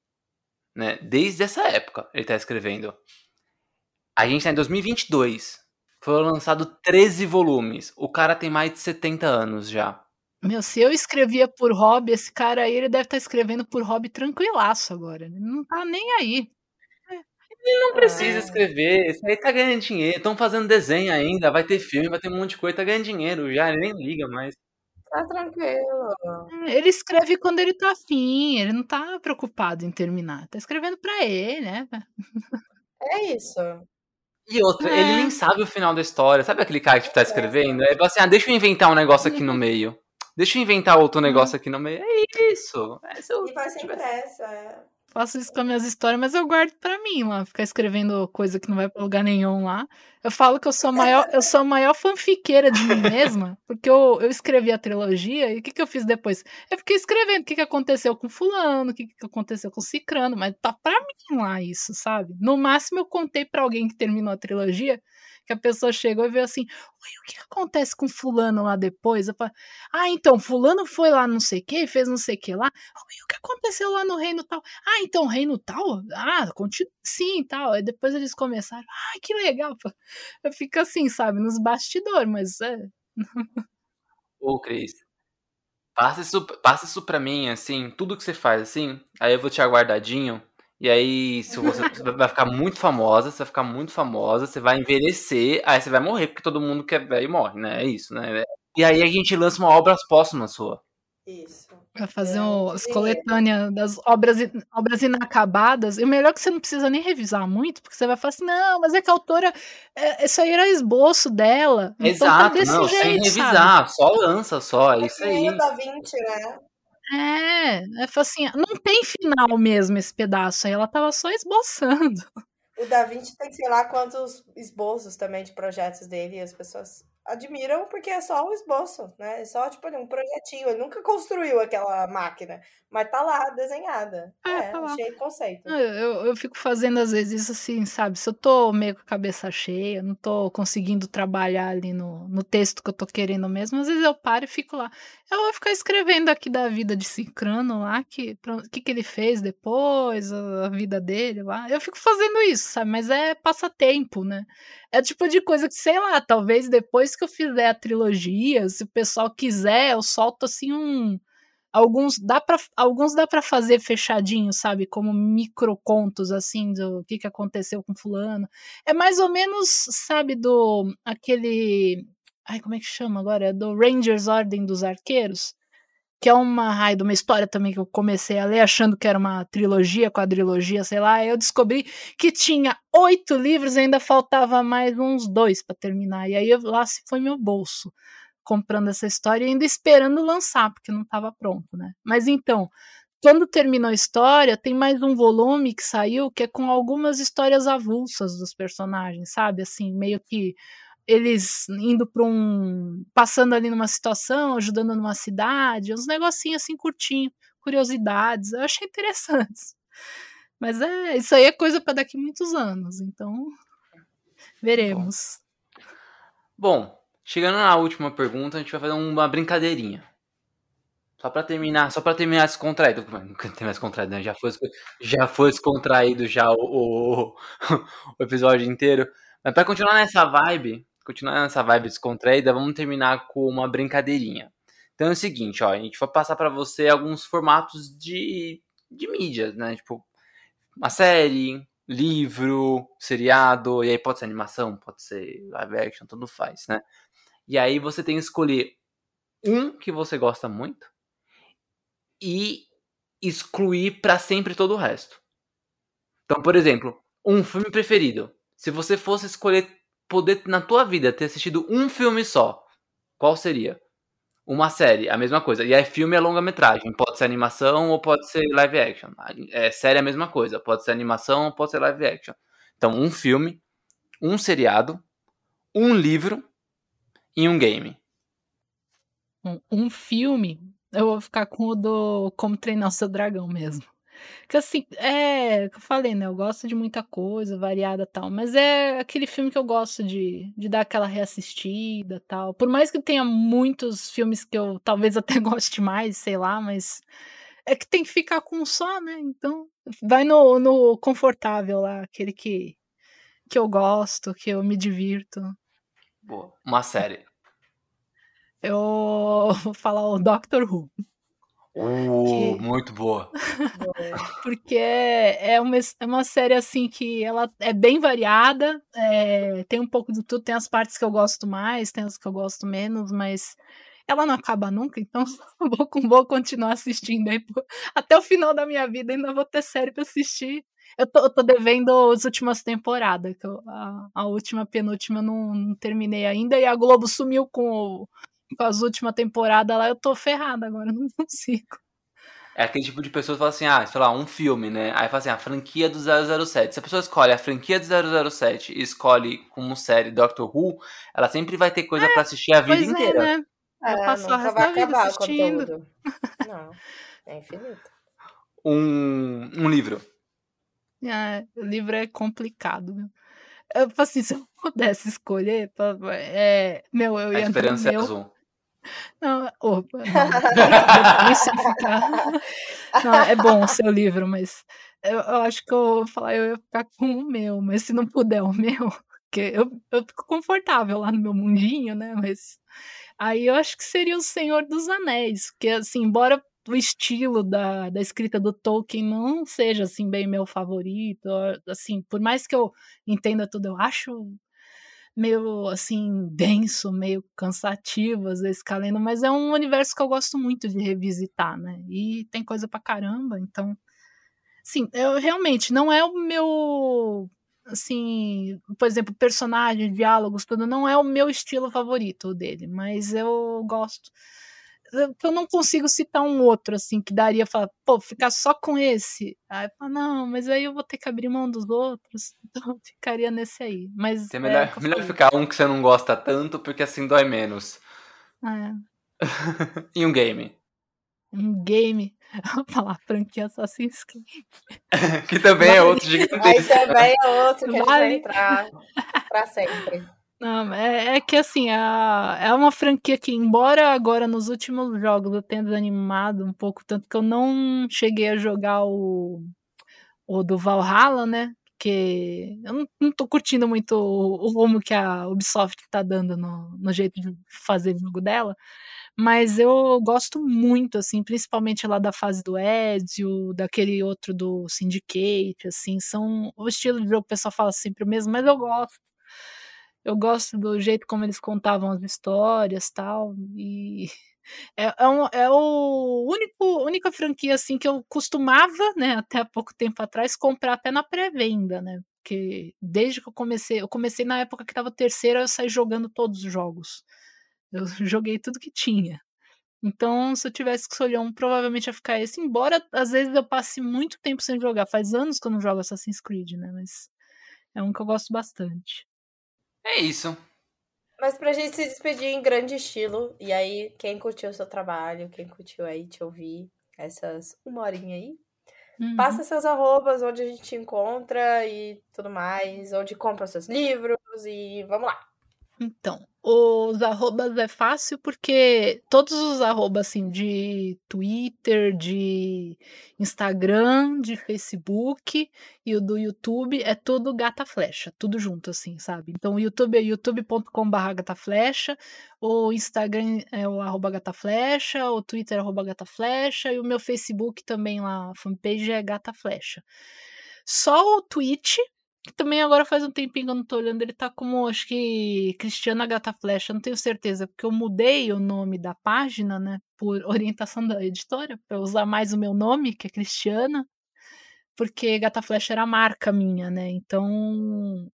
A: Né? Desde essa época ele tá escrevendo. A gente tá em 2022. Foram lançados 13 volumes. O cara tem mais de 70 anos já.
C: Meu, se eu escrevia por hobby, esse cara aí, ele deve estar tá escrevendo por hobby tranquilaço agora. Ele não tá nem aí.
A: Ele não precisa é. escrever, esse aí tá ganhando dinheiro. Estão fazendo desenho ainda, vai ter filme, vai ter um monte de coisa, tá ganhando dinheiro já, ele nem liga mais.
B: Tá tranquilo.
C: É, ele escreve quando ele tá afim, ele não tá preocupado em terminar. Tá escrevendo pra ele, né?
B: É isso.
A: E outra, é. ele nem sabe o final da história. Sabe aquele cara que tá é. escrevendo? É assim, ah, deixa eu inventar um negócio aqui no meio. Deixa eu inventar outro negócio aqui no meio. É isso. É,
B: se eu e vai sem pressa. É.
C: faço isso com as minhas histórias, mas eu guardo pra mim lá, ficar escrevendo coisa que não vai pra lugar nenhum lá. Eu falo que eu sou a maior, eu sou a maior fanfiqueira de mim mesma, <laughs> porque eu, eu escrevi a trilogia e o que, que eu fiz depois? Eu fiquei escrevendo o que, que aconteceu com fulano, o que, que aconteceu com cicrano, mas tá pra mim lá isso, sabe? No máximo eu contei pra alguém que terminou a trilogia, que a pessoa chegou e veio assim, o que acontece com fulano lá depois? Falei, ah, então, fulano foi lá não sei o que, fez não sei o que lá, o que aconteceu lá no reino tal? Ah, então, reino tal? Ah, continua, sim, tal. Aí depois eles começaram, ah, que legal. <laughs> Eu fico assim, sabe, nos bastidores, mas é...
A: Ô, Cris, passa isso, passa isso pra mim, assim, tudo que você faz, assim, aí eu vou te aguardadinho, e aí, se você, <laughs> vai ficar muito famosa, você vai ficar muito famosa, você vai envelhecer, aí você vai morrer, porque todo mundo que é velho morre, né? É isso, né? E aí a gente lança uma obra póstuma sua.
B: Isso.
C: Pra fazer
B: É,
C: um, as
B: e-
C: coletâneas das obras, obras inacabadas. E o melhor é que você não precisa nem revisar muito, porque você vai falar assim, não, mas é que a autora, é, isso aí era esboço dela. Então tá
A: Exato,
C: desse
A: não, sem
C: jeito, sabe?
A: revisar, só lança, só, é isso
B: É
A: aí.
B: o Da Vinci, né?
C: É, é assim, não tem final mesmo esse pedaço aí, ela tava só esboçando.
B: O Da Vinci tem sei lá quantos esboços também de projetos dele e as pessoas admiram porque é só um esboço, né? É só tipo um projetinho. Ele nunca construiu aquela máquina, mas tá lá desenhada.
C: É,
B: É,
C: tá lá.
B: achei conceito.
C: Eu, eu, eu fico fazendo às vezes isso assim, sabe? Se eu tô meio com a cabeça cheia, não tô conseguindo trabalhar ali no, no texto que eu tô querendo mesmo, às vezes eu paro e fico lá. Eu vou ficar escrevendo aqui da vida de Cicrano lá, que o que, que ele fez depois, a, a vida dele lá. Eu fico fazendo isso, sabe? Mas é passatempo, né? É o tipo de coisa que, sei lá, talvez depois que eu fizer a trilogia, se o pessoal quiser, eu solto assim um alguns dá para alguns dá para fazer fechadinho, sabe, como microcontos assim do que que aconteceu com fulano. É mais ou menos, sabe, do aquele, ai, como é que chama agora? É do Rangers Ordem dos Arqueiros, que é uma raio de uma história também que eu comecei a ler achando que era uma trilogia, quadrilogia, sei lá. Eu descobri que tinha oito livros e ainda faltava mais uns dois para terminar. E aí eu, lá se foi meu bolso comprando essa história e ainda esperando lançar, porque não estava pronto, né? Mas então, quando terminou a história, tem mais um volume que saiu que é com algumas histórias avulsas dos personagens, sabe? Assim, meio que eles indo para um. passando ali numa situação, ajudando numa cidade, uns negocinhos assim curtinho, curiosidades. Eu achei interessantes. Mas é, isso aí é coisa para daqui muitos anos, então veremos.
A: Bom, chegando na última pergunta, a gente vai fazer uma brincadeirinha. Só pra terminar, só pra terminar descontraído. Terminar descontraído, né? Já foi, já foi descontraído já o, o, <laughs> o episódio inteiro. Mas pra continuar nessa vibe, continuar nessa vibe descontraída, vamos terminar com uma brincadeirinha. Então é o seguinte, ó, a gente vai passar pra você alguns formatos de, de mídias, né? Tipo, uma série, livro, seriado, e aí pode ser animação, pode ser live action, tudo faz, né? E aí você tem que escolher um que você gosta muito e excluir pra sempre todo o resto. Então, por exemplo, um filme preferido. Se você fosse escolher poder na tua vida ter assistido um filme só, qual seria? Uma série, a mesma coisa. E aí filme é longa-metragem, pode ser animação ou pode ser live action. É, série é a mesma coisa, pode ser animação ou pode ser live action. Então, um filme, um seriado, um livro e um game.
C: Um, um filme, eu vou ficar com o do Como Treinar o Seu Dragão mesmo. Que assim, é, que eu falei, né? Eu gosto de muita coisa, variada tal, mas é aquele filme que eu gosto de, de dar aquela reassistida tal. Por mais que tenha muitos filmes que eu talvez até <laughs> goste mais, sei lá, mas é que tem que ficar com um só, né? Então, vai no, no confortável lá, aquele que, que eu gosto, que eu me divirto.
A: Boa. Uma série.
C: Eu <laughs> vou falar o Doctor Who.
A: Uh,
C: Que-
A: muito boa. <laughs>
C: porque é é uma, é uma série assim que ela é bem variada, é, tem um pouco de tudo, tem as partes que eu gosto mais, tem as que eu gosto menos, mas ela não acaba nunca, então <laughs> vou, vou continuar assistindo aí até o final da minha vida, ainda vou ter série pra assistir. Eu tô, eu tô devendo as últimas temporadas, que eu- a, a última, penúltima eu não, não terminei ainda, e a Globo sumiu com, o- com as últimas temporadas lá, eu tô ferrada agora, eu <laughs> não consigo.
A: É aquele tipo de pessoa que fala assim, ah, sei lá, um filme, né? Aí fala assim, a franquia do 007. Se a pessoa escolhe a franquia do 007 e escolhe como série Doctor Who, ela sempre vai ter coisa é, pra assistir a vida
C: pois
A: inteira.
C: É, né?
B: É, nunca vai acabar assistindo. Não, é infinito.
A: Um, um livro.
C: É, o livro é complicado, meu. Eu, assim, <laughs> se eu pudesse escolher, é, meu, eu ia.
A: A esperança
C: é
A: azul.
C: Não, opa, não. não, é bom o seu livro, mas eu, eu, acho que eu vou falar, eu ia ficar com o meu, mas se não puder o meu, <laughs> porque eu, eu fico confortável lá no meu mundinho, né? Mas aí eu acho que seria o Senhor dos Anéis, porque assim, embora o estilo da, da escrita do Tolkien não seja assim bem meu favorito, assim, por mais que eu entenda tudo, eu acho meio assim denso, meio cansativo às vezes ficar lendo, mas é um universo que eu gosto muito de revisitar, né? E tem coisa pra caramba, então sim, eu realmente não é o meu assim, por exemplo, personagens, diálogos, tudo não é o meu estilo favorito dele, mas eu gosto eu não consigo citar um outro, assim, que daria falar, pô, ficar só com esse. Aí falo, não, mas aí eu vou ter que abrir mão dos outros. <laughs> Então eu ficaria nesse aí. Mas.
A: É melhor, é melhor ficar um que você não gosta tanto, porque assim dói menos.
C: É. <laughs>
A: e um game.
C: Um game. <laughs> Vou falar franquia Assassin's Creed.
A: que também vale. é outro gigantesco.
B: Aí também é outro que vale. a gente vai entrar pra sempre.
C: Não, é, é que assim, a, é uma franquia que, embora agora nos últimos jogos eu tenha desanimado um pouco, tanto que eu não cheguei a jogar o, o do Valhalla, né? Porque eu não, não tô curtindo muito o, o rumo que a Ubisoft tá dando no, no jeito de fazer o jogo dela. Mas eu gosto muito, assim, principalmente lá da fase do Ezio, daquele outro do Syndicate, assim, são o estilo de jogo que o pessoal fala sempre o mesmo, mas eu gosto eu gosto do jeito como eles contavam as histórias tal. E <laughs> é, é, um, é o único única franquia assim que eu costumava, né, até há pouco tempo atrás, comprar até na pré-venda, né? Porque desde que eu comecei, eu comecei na época que tava terceira, eu saí jogando todos os jogos. Eu <laughs> joguei tudo que tinha. Então, se eu tivesse que escolher um, provavelmente ia ficar esse. Embora às vezes eu passe muito tempo sem jogar. Faz anos que eu não jogo Assassin's Creed, né? Mas é um que eu gosto bastante.
A: É isso.
B: Mas pra gente se despedir em grande estilo, e aí, quem curtiu o seu trabalho, quem curtiu aí te ouvir essas uma horinha aí, uhum. passa seus arrobas, onde a gente te encontra e tudo mais, onde compra seus livros, e vamos lá.
C: Então, os arrobas é fácil porque todos os arrobas assim de Twitter, de Instagram, de Facebook e o do YouTube é tudo gata flecha, tudo junto assim, sabe? Então o YouTube é youtube.com/barra gata flecha, o Instagram é o arroba gata flecha, o Twitter é arroba gata flecha e o meu Facebook também lá, a fanpage é gata flecha. Só o Twitch também agora faz um tempinho que eu não tô olhando, ele tá como, acho que, Cristiana Gata Flecha, não tenho certeza, porque eu mudei o nome da página, né, por <laughs> orientação da editora, para usar mais o meu nome, que é Cristiana, porque Gata Flecha era a marca minha, né, então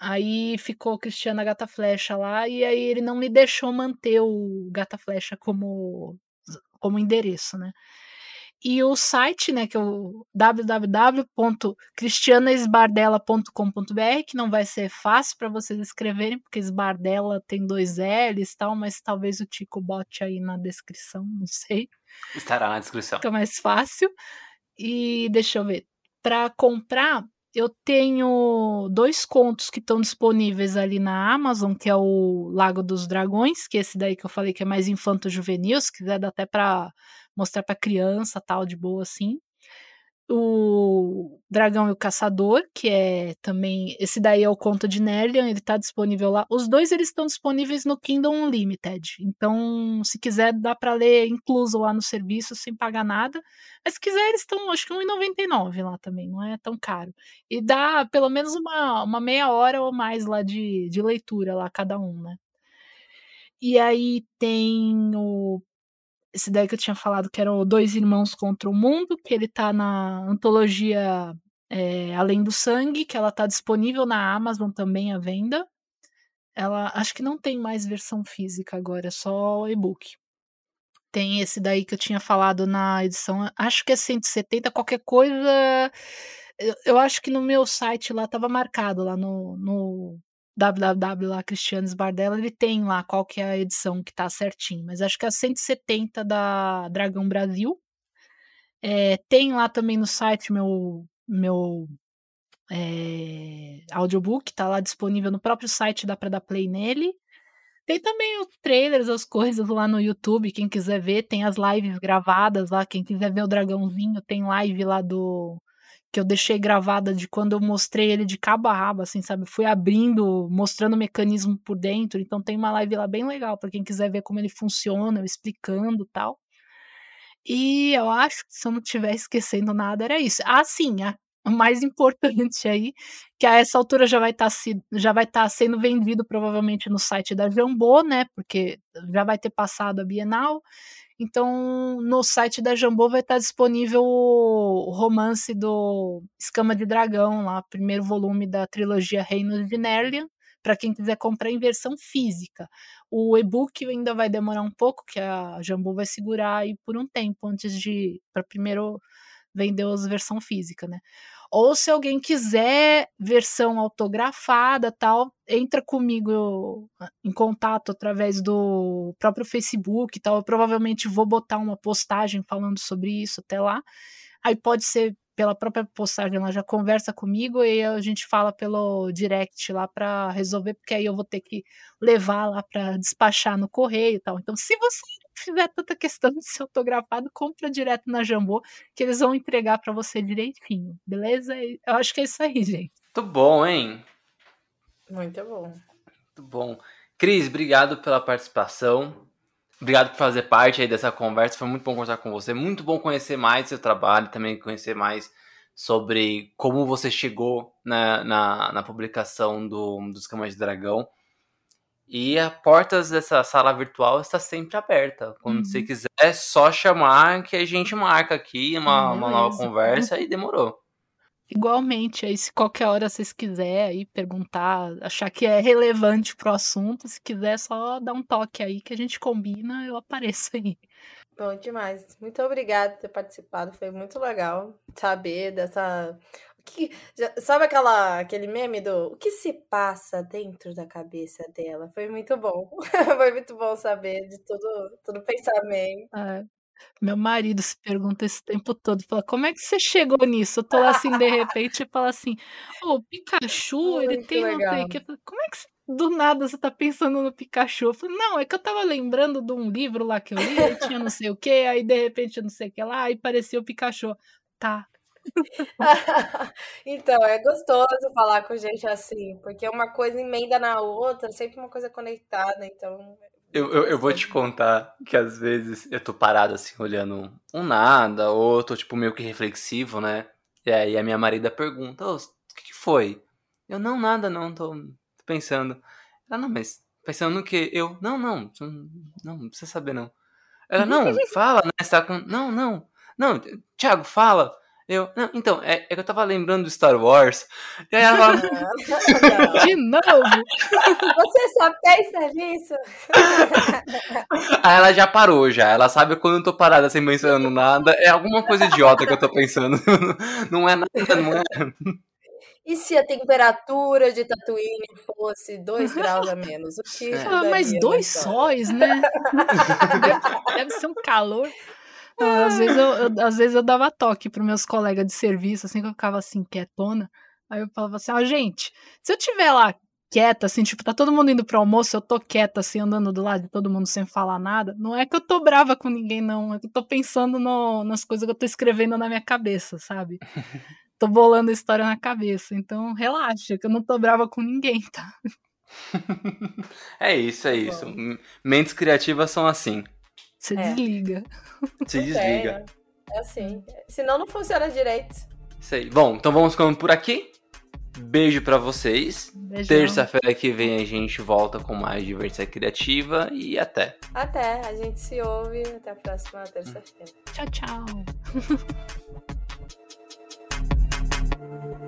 C: aí ficou Cristiana Gata Flecha lá, e aí ele não me deixou manter o Gata Flecha como, como endereço, né. E o site, né, que é o www.cristianaesbardella.com.br, que não vai ser fácil para vocês escreverem, porque esbardella tem dois L's e tal, mas talvez o Tico bote aí na descrição, não sei.
A: Estará na descrição.
C: Fica mais fácil. E deixa eu ver. Para comprar, eu tenho dois contos que estão disponíveis ali na Amazon, que é o Lago dos Dragões, que é esse daí que eu falei que é mais infanto-juvenil, se quiser dá até para mostrar para criança, tal, de boa assim. O Dragão e o Caçador, que é também. Esse daí é o conto de Nerlian, ele tá disponível lá. Os dois eles estão disponíveis no Kindle Unlimited. Então, se quiser, dá para ler incluso lá no serviço, sem pagar nada. Mas se quiser, eles estão, acho que R$1,99 lá também, não é tão caro. E dá pelo menos uma, uma meia hora ou mais lá de, de leitura, lá cada um, né? E aí tem o esse daí que eu tinha falado, que era o Dois Irmãos contra o Mundo, que ele tá na antologia é, Além do Sangue, que ela tá disponível na Amazon também à venda. Ela acho que não tem mais versão física agora, é só e-book. Tem esse daí que eu tinha falado na edição, acho que é 170, qualquer coisa. Eu, eu acho que no meu site lá tava marcado, lá no, no www lá, Bardella, ele tem lá qual que é a edição que tá certinho, mas acho que é a 170 da Dragão Brasil. É, tem lá também no site meu, meu é, audiobook, tá lá disponível no próprio site, dá pra dar play nele. Tem também os trailers, as coisas lá no YouTube, quem quiser ver, tem as lives gravadas lá, quem quiser ver o dragãozinho, tem live lá do que eu deixei gravada de quando eu mostrei ele de cabo a rabo, assim, sabe? Fui abrindo, mostrando o mecanismo por dentro. Então tem uma live lá bem legal para quem quiser ver como ele funciona, eu explicando tal. E eu acho que se eu não estiver esquecendo nada, era isso. Ah, sim, a mais importante aí, que a essa altura já vai estar tá, estar tá sendo vendido provavelmente no site da Jambô, né? Porque já vai ter passado a Bienal. Então, no site da Jambô vai estar tá disponível o romance do Escama de Dragão, lá, primeiro volume da trilogia Reinos de Nerlian, para quem quiser comprar em versão física. O e-book ainda vai demorar um pouco, que a Jambô vai segurar aí por um tempo antes de para primeiro vender as versão física, né? Ou se alguém quiser versão autografada, tal, entra comigo em contato através do próprio Facebook, tal. Eu provavelmente vou botar uma postagem falando sobre isso até lá. Aí pode ser pela própria postagem, ela já conversa comigo e a gente fala pelo direct lá para resolver, porque aí eu vou ter que levar lá para despachar no correio e tal. Então, se você fizer tanta questão de ser autografado, compra direto na Jambô, que eles vão entregar para você direitinho, beleza? Eu acho que é isso aí, gente.
A: Muito bom, hein?
B: Muito bom.
A: Muito bom. Cris, obrigado pela participação. Obrigado por fazer parte aí dessa conversa. Foi muito bom conversar com você. Muito bom conhecer mais seu trabalho, também conhecer mais sobre como você chegou na, na, na publicação do, dos Camas de Dragão. E as portas dessa sala virtual está sempre aberta. Quando uhum. você quiser, é só chamar que a gente marca aqui uma, uma nova conversa e demorou.
C: Igualmente, aí se qualquer hora vocês quiserem aí perguntar, achar que é relevante pro assunto, se quiser só dar um toque aí que a gente combina, eu apareço aí.
B: Bom demais. Muito obrigada por ter participado. Foi muito legal saber dessa. Que, já, sabe aquela, aquele meme do o que se passa dentro da cabeça dela? Foi muito bom. <laughs> Foi muito bom saber de tudo, todo pensamento.
C: É. Meu marido se pergunta esse tempo todo, fala: "Como é que você chegou nisso?" Eu tô lá assim, de repente, e fala assim: "Ô, o Pikachu, ele tem não sei o quê". "Como é que você do nada você tá pensando no Pikachu?" Eu falei: "Não, é que eu estava lembrando de um livro lá que eu li, tinha não sei o quê, aí de repente não sei o que lá, aí parecia o Pikachu". "Tá". <laughs>
B: Então, é gostoso falar com gente assim, porque uma coisa emenda na outra, sempre uma coisa conectada, então
A: eu, eu, eu, vou te contar que às vezes eu tô parado assim, olhando um nada, ou eu tô tipo meio que reflexivo, né? E aí a minha marida pergunta, oh, o que, que foi? Eu, não, nada, não, tô, pensando. Ela, não, mas pensando no que? Eu, não, não, não, não precisa saber não. Ela, não, <laughs> fala, né? Você tá com. Não, não, não, Thiago, fala. Eu, não, então, é, é, que eu tava lembrando do Star Wars. E aí ela fala. <laughs>
C: De novo!
B: Você só tem serviço? <laughs>
A: aí ela já parou, já. Ela sabe quando eu tô parada sem pensando nada. É alguma coisa idiota que eu tô pensando. <laughs> Não é nada, não é.
B: E se a temperatura de Tatooine fosse 2 graus a menos? O que
C: é. Ah, mas dois sóis, né? deve, deve ser um calor. Não, às, vezes eu, eu, às vezes eu dava toque para meus colegas de serviço, assim, que eu ficava assim, quietona. Aí eu falava assim, ó, ah, gente, se eu tiver lá quieta, assim, tipo, tá todo mundo indo pro almoço, eu tô quieta, assim, andando do lado de todo mundo sem falar nada, não é que eu tô brava com ninguém, não, é que eu tô pensando no, nas coisas que eu tô escrevendo na minha cabeça, sabe? tô bolando a história na cabeça, então relaxa, que eu não tô brava com ninguém, tá? <laughs>
A: é isso, é isso. Mentes criativas são assim.
C: Você é. desliga.
A: Se desliga.
B: É, é assim. Senão não funciona direito.
A: Aí. Bom, então vamos ficando por aqui. Beijo para vocês. Terça-feira que vem a gente volta com mais diversão criativa e até.
B: Até. A gente se ouve. Até a próxima terça-feira.
C: Tchau, tchau. <laughs>